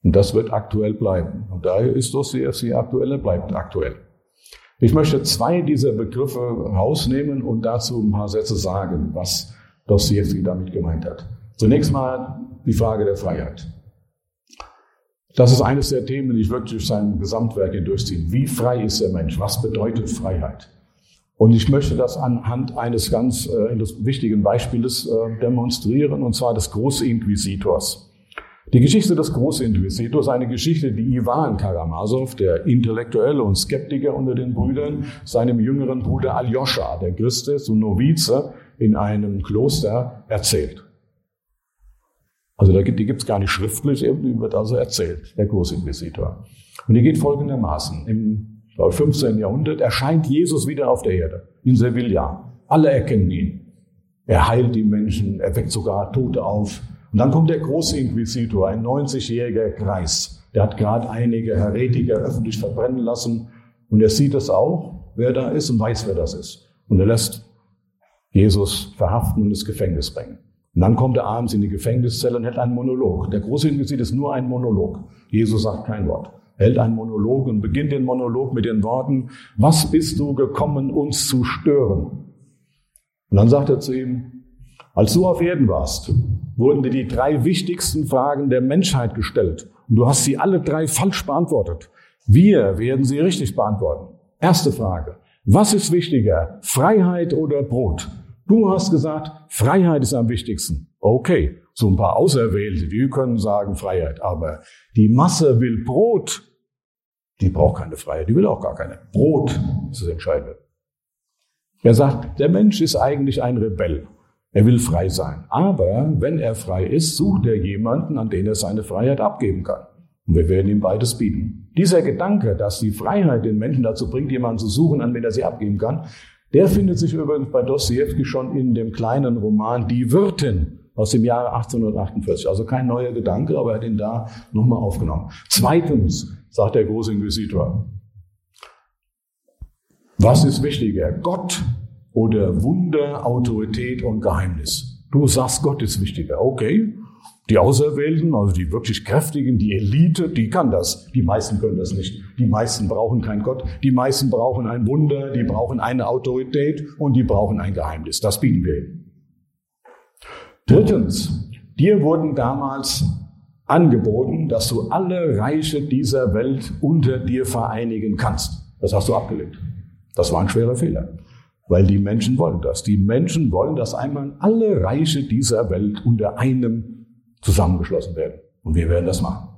Und das wird aktuell bleiben. Und daher ist Dostoevsky aktuell, er bleibt aktuell. Ich möchte zwei dieser Begriffe rausnehmen und dazu ein paar Sätze sagen, was Dostoevsky damit gemeint hat. Zunächst mal die Frage der Freiheit. Das ist eines der Themen, die ich wirklich durch sein Gesamtwerk durchziehe. Wie frei ist der Mensch? Was bedeutet Freiheit? Und ich möchte das anhand eines ganz äh, wichtigen Beispieles äh, demonstrieren, und zwar des Großinquisitors. Die Geschichte des Großinquisitors eine Geschichte, die Ivan Karamasow, der Intellektuelle und Skeptiker unter den Brüdern, seinem jüngeren Bruder Aljoscha, der Christ ist und Novize, in einem Kloster erzählt. Also die gibt es gar nicht schriftlich, die wird also erzählt, der Großinquisitor. Und die geht folgendermaßen. Im 15. Jahrhundert erscheint Jesus wieder auf der Erde, in Sevilla. Alle erkennen ihn. Er heilt die Menschen, er weckt sogar Tote auf. Und dann kommt der Großinquisitor, ein 90-jähriger Kreis. Der hat gerade einige Heretiker öffentlich verbrennen lassen. Und er sieht es auch, wer da ist und weiß, wer das ist. Und er lässt Jesus verhaften und ins Gefängnis bringen. Und dann kommt er abends in die Gefängniszelle und hält einen Monolog. Der große Inquisit ist nur ein Monolog. Jesus sagt kein Wort. Hält einen Monolog und beginnt den Monolog mit den Worten, was bist du gekommen, uns zu stören? Und dann sagt er zu ihm, als du auf Erden warst, wurden dir die drei wichtigsten Fragen der Menschheit gestellt. Und du hast sie alle drei falsch beantwortet. Wir werden sie richtig beantworten. Erste Frage. Was ist wichtiger, Freiheit oder Brot? Du hast gesagt, Freiheit ist am wichtigsten. Okay, so ein paar Auserwählte, die können sagen Freiheit, aber die Masse will Brot. Die braucht keine Freiheit, die will auch gar keine. Brot ist das Entscheidende. Er sagt, der Mensch ist eigentlich ein Rebell. Er will frei sein. Aber wenn er frei ist, sucht er jemanden, an den er seine Freiheit abgeben kann. Und wir werden ihm beides bieten. Dieser Gedanke, dass die Freiheit den Menschen dazu bringt, jemanden zu suchen, an den er sie abgeben kann, der findet sich übrigens bei Dostoevsky schon in dem kleinen Roman Die Wirtin aus dem Jahre 1848. Also kein neuer Gedanke, aber er hat ihn da nochmal aufgenommen. Zweitens, sagt der große Inquisitor, was ist wichtiger, Gott oder Wunder, Autorität und Geheimnis? Du sagst, Gott ist wichtiger. Okay, die Auserwählten, also die wirklich Kräftigen, die Elite, die kann das. Die meisten können das nicht. Die meisten brauchen keinen Gott. Die meisten brauchen ein Wunder, die brauchen eine Autorität und die brauchen ein Geheimnis. Das bieten wir ihnen. Drittens, dir wurden damals angeboten, dass du alle Reiche dieser Welt unter dir vereinigen kannst. Das hast du abgelehnt. Das war ein schwerer Fehler. Weil die Menschen wollen das. Die Menschen wollen, dass einmal alle Reiche dieser Welt unter einem zusammengeschlossen werden. Und wir werden das machen.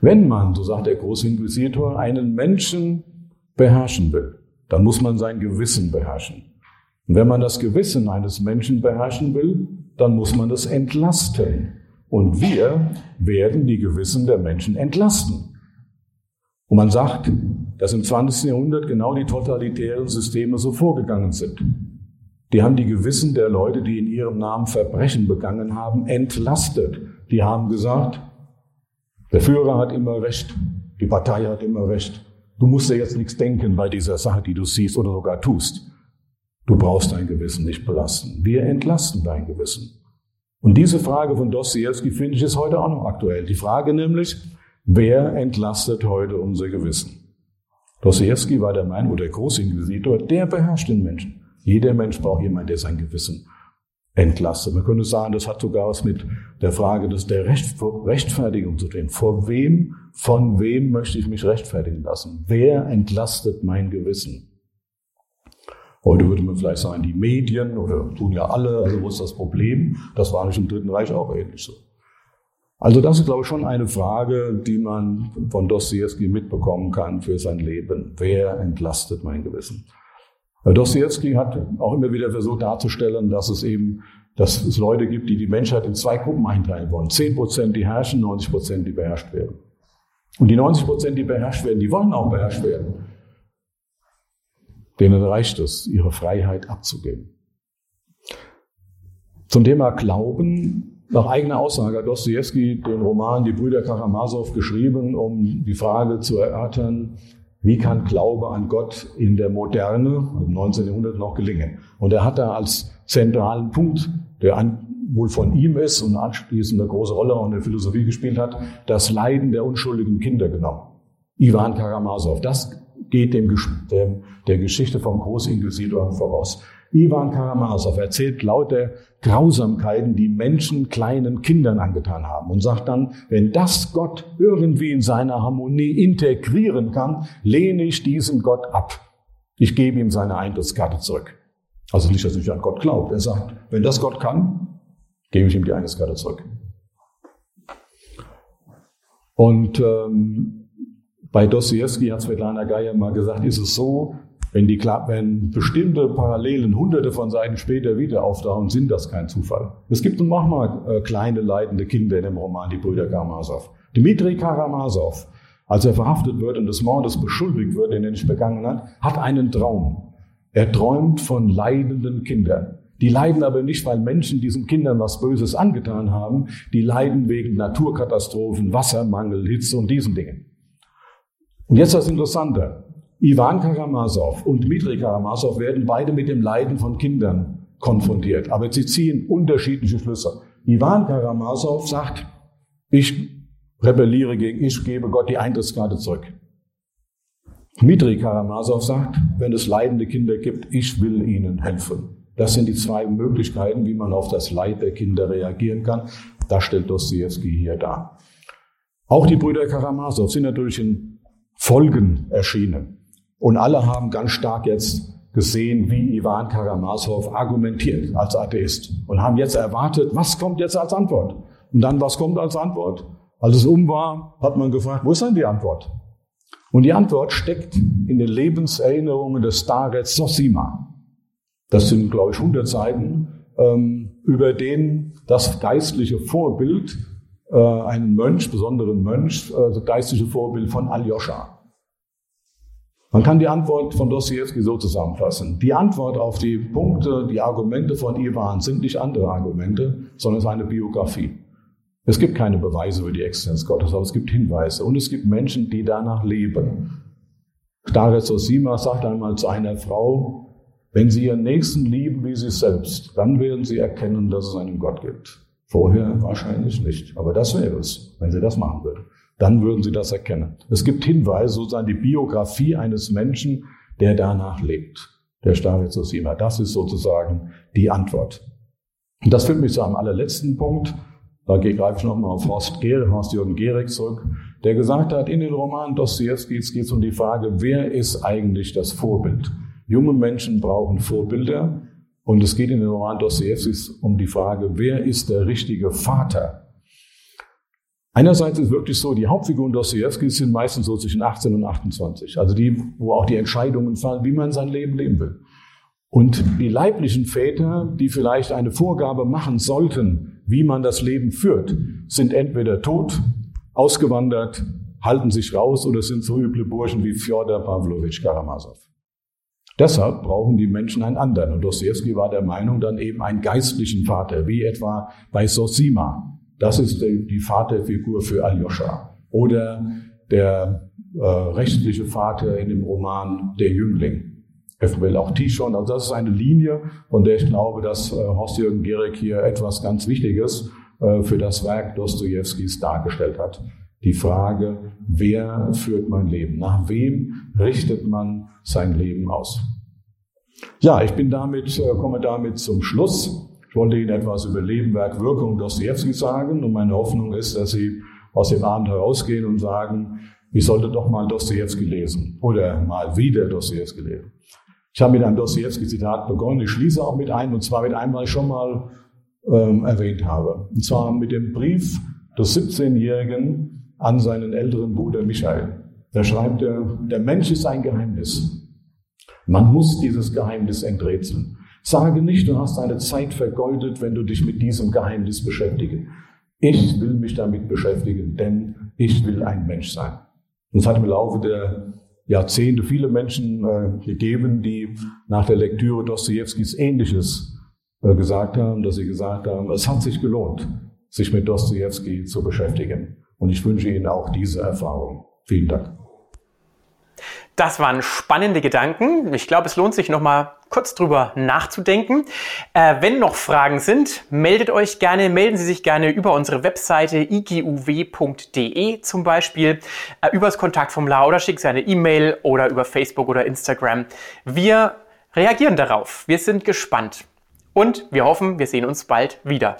Wenn man, so sagt der große Inquisitor, einen Menschen beherrschen will, dann muss man sein Gewissen beherrschen. Und wenn man das Gewissen eines Menschen beherrschen will, dann muss man das entlasten. Und wir werden die Gewissen der Menschen entlasten. Und man sagt, dass im 20. Jahrhundert genau die totalitären Systeme so vorgegangen sind. Die haben die Gewissen der Leute, die in ihrem Namen Verbrechen begangen haben, entlastet. Die haben gesagt, der Führer hat immer recht, die Partei hat immer recht. Du musst dir jetzt nichts denken bei dieser Sache, die du siehst oder sogar tust. Du brauchst dein Gewissen nicht belasten. Wir entlasten dein Gewissen. Und diese Frage von Dostoevsky finde ich ist heute auch noch aktuell. Die Frage nämlich, wer entlastet heute unser Gewissen? Dostoevsky war der Meinung, der Großinquisitor, der beherrscht den Menschen. Jeder Mensch braucht jemanden, der sein Gewissen entlastet. Man könnte sagen, das hat sogar was mit der Frage des, der Recht, Rechtfertigung zu tun. Vor wem, von wem möchte ich mich rechtfertigen lassen? Wer entlastet mein Gewissen? Heute würde man vielleicht sagen, die Medien oder tun ja alle, also wo ist das Problem? Das war nicht im Dritten Reich auch ähnlich so. Also das ist, glaube ich, schon eine Frage, die man von Dostoevsky mitbekommen kann für sein Leben. Wer entlastet mein Gewissen? Dostoevsky hat auch immer wieder versucht darzustellen, dass es eben, dass es Leute gibt, die die Menschheit in zwei Gruppen einteilen wollen. Zehn Prozent, die herrschen, 90 Prozent, die beherrscht werden. Und die 90 Prozent, die beherrscht werden, die wollen auch beherrscht werden. Denen reicht es, ihre Freiheit abzugeben. Zum Thema Glauben, nach eigener Aussage hat Dostoevsky den Roman Die Brüder Karamasow geschrieben, um die Frage zu erörtern, wie kann Glaube an Gott in der Moderne, im 19. Jahrhundert, noch gelingen? Und er hat da als zentralen Punkt, der an, wohl von ihm ist und anschließend eine große Rolle auch in der Philosophie gespielt hat, das Leiden der unschuldigen Kinder genommen. Ivan Karamasow. Das geht dem, der, der Geschichte vom Großinquisitor voraus. Ivan Karamasow erzählt lauter Grausamkeiten, die Menschen kleinen Kindern angetan haben und sagt dann, wenn das Gott irgendwie in seiner Harmonie integrieren kann, lehne ich diesen Gott ab. Ich gebe ihm seine Eintrittskarte zurück. Also nicht, dass nicht an Gott glaubt. Er sagt, wenn das Gott kann, gebe ich ihm die Eintrittskarte zurück. Und ähm, bei Dostoevsky hat Svetlana Geier mal gesagt, ist es so, wenn, die, wenn bestimmte Parallelen hunderte von Seiten später wieder auftauchen, sind das kein Zufall. Es gibt nun manchmal äh, kleine leidende Kinder in dem Roman, die Brüder Karamasow. Dmitri Karamasow, als er verhaftet wird und des Mordes beschuldigt wird, den er nicht begangen hat, hat einen Traum. Er träumt von leidenden Kindern. Die leiden aber nicht, weil Menschen diesen Kindern was Böses angetan haben. Die leiden wegen Naturkatastrophen, Wassermangel, Hitze und diesen Dingen. Und jetzt das Interessante. Ivan Karamasow und Dmitri Karamasow werden beide mit dem Leiden von Kindern konfrontiert. Aber sie ziehen unterschiedliche Schlüsse. Ivan Karamasow sagt, ich rebelliere gegen, ich gebe Gott die Eintrittskarte zurück. Dmitri Karamasow sagt, wenn es leidende Kinder gibt, ich will ihnen helfen. Das sind die zwei Möglichkeiten, wie man auf das Leid der Kinder reagieren kann. Das stellt Dostoevsky hier dar. Auch die Brüder Karamasow sind natürlich in Folgen erschienen. Und alle haben ganz stark jetzt gesehen, wie Ivan Karamasow argumentiert als Atheist und haben jetzt erwartet, was kommt jetzt als Antwort? Und dann, was kommt als Antwort? Als es um war, hat man gefragt, wo ist denn die Antwort? Und die Antwort steckt in den Lebenserinnerungen des Starets Sosima. Das sind, glaube ich, 100 Seiten, ähm, über den das geistliche Vorbild, äh, einen Mönch, besonderen Mönch, das geistliche Vorbild von Aljoscha. Man kann die Antwort von Dostoevsky so zusammenfassen. Die Antwort auf die Punkte, die Argumente von Ivan sind nicht andere Argumente, sondern seine Biografie. Es gibt keine Beweise über die Existenz Gottes, aber es gibt Hinweise und es gibt Menschen, die danach leben. Stares Osima sagt einmal zu einer Frau, wenn Sie Ihren Nächsten lieben wie Sie selbst, dann werden Sie erkennen, dass es einen Gott gibt. Vorher wahrscheinlich nicht, aber das wäre es, wenn Sie das machen würden dann würden Sie das erkennen. Es gibt Hinweise, sozusagen die Biografie eines Menschen, der danach lebt. Der Starit Sosima. Das ist sozusagen die Antwort. Und das führt mich zu einem allerletzten Punkt. Da greife ich nochmal auf Horst, Gehre, Horst-Jürgen Gehrig zurück, der gesagt hat, in den Roman Dostoevskis geht es um die Frage, wer ist eigentlich das Vorbild? Junge Menschen brauchen Vorbilder. Und es geht in den Roman Dostoevskis um die Frage, wer ist der richtige Vater Einerseits ist wirklich so, die Hauptfiguren Dostoevskis sind meistens so zwischen 18 und 28. Also die, wo auch die Entscheidungen fallen, wie man sein Leben leben will. Und die leiblichen Väter, die vielleicht eine Vorgabe machen sollten, wie man das Leben führt, sind entweder tot, ausgewandert, halten sich raus oder sind so üble Burschen wie Fjodor Pavlovich Karamazov. Deshalb brauchen die Menschen einen anderen. Und Dostoevsky war der Meinung, dann eben einen geistlichen Vater, wie etwa bei Sosima, das ist die Vaterfigur für Aljoscha. Oder der äh, rechtliche Vater in dem Roman Der Jüngling. Eventuell auch Tishon. Also das ist eine Linie, von der ich glaube, dass äh, Horst-Jürgen Gehrig hier etwas ganz Wichtiges äh, für das Werk Dostojewskis dargestellt hat. Die Frage, wer führt mein Leben? Nach wem richtet man sein Leben aus? Ja, ich bin damit, äh, komme damit zum Schluss. Ich wollte Ihnen etwas über Leben, Werk, Wirkung Dostoevsky sagen und meine Hoffnung ist, dass Sie aus dem Abend herausgehen und sagen, ich sollte doch mal Dostoevsky lesen oder mal wieder Dostoevsky lesen. Ich habe mit einem Dostoevsky-Zitat begonnen. Ich schließe auch mit einem, und zwar mit einem, was ich schon mal ähm, erwähnt habe. Und zwar mit dem Brief des 17-Jährigen an seinen älteren Bruder Michael. Da schreibt er, der Mensch ist ein Geheimnis. Man muss dieses Geheimnis enträtseln. Sage nicht, du hast deine Zeit vergeudet, wenn du dich mit diesem Geheimnis beschäftigen. Ich will mich damit beschäftigen, denn ich will ein Mensch sein. Und es hat im Laufe der Jahrzehnte viele Menschen äh, gegeben, die nach der Lektüre Dostojewskis Ähnliches äh, gesagt haben, dass sie gesagt haben, es hat sich gelohnt, sich mit Dostojewski zu beschäftigen. Und ich wünsche Ihnen auch diese Erfahrung. Vielen Dank. Das waren spannende Gedanken. Ich glaube, es lohnt sich noch mal kurz drüber nachzudenken. Äh, wenn noch Fragen sind, meldet euch gerne, melden Sie sich gerne über unsere Webseite iguw.de zum Beispiel, äh, übers Kontaktformular oder schickt Sie eine E-Mail oder über Facebook oder Instagram. Wir reagieren darauf. Wir sind gespannt. Und wir hoffen, wir sehen uns bald wieder.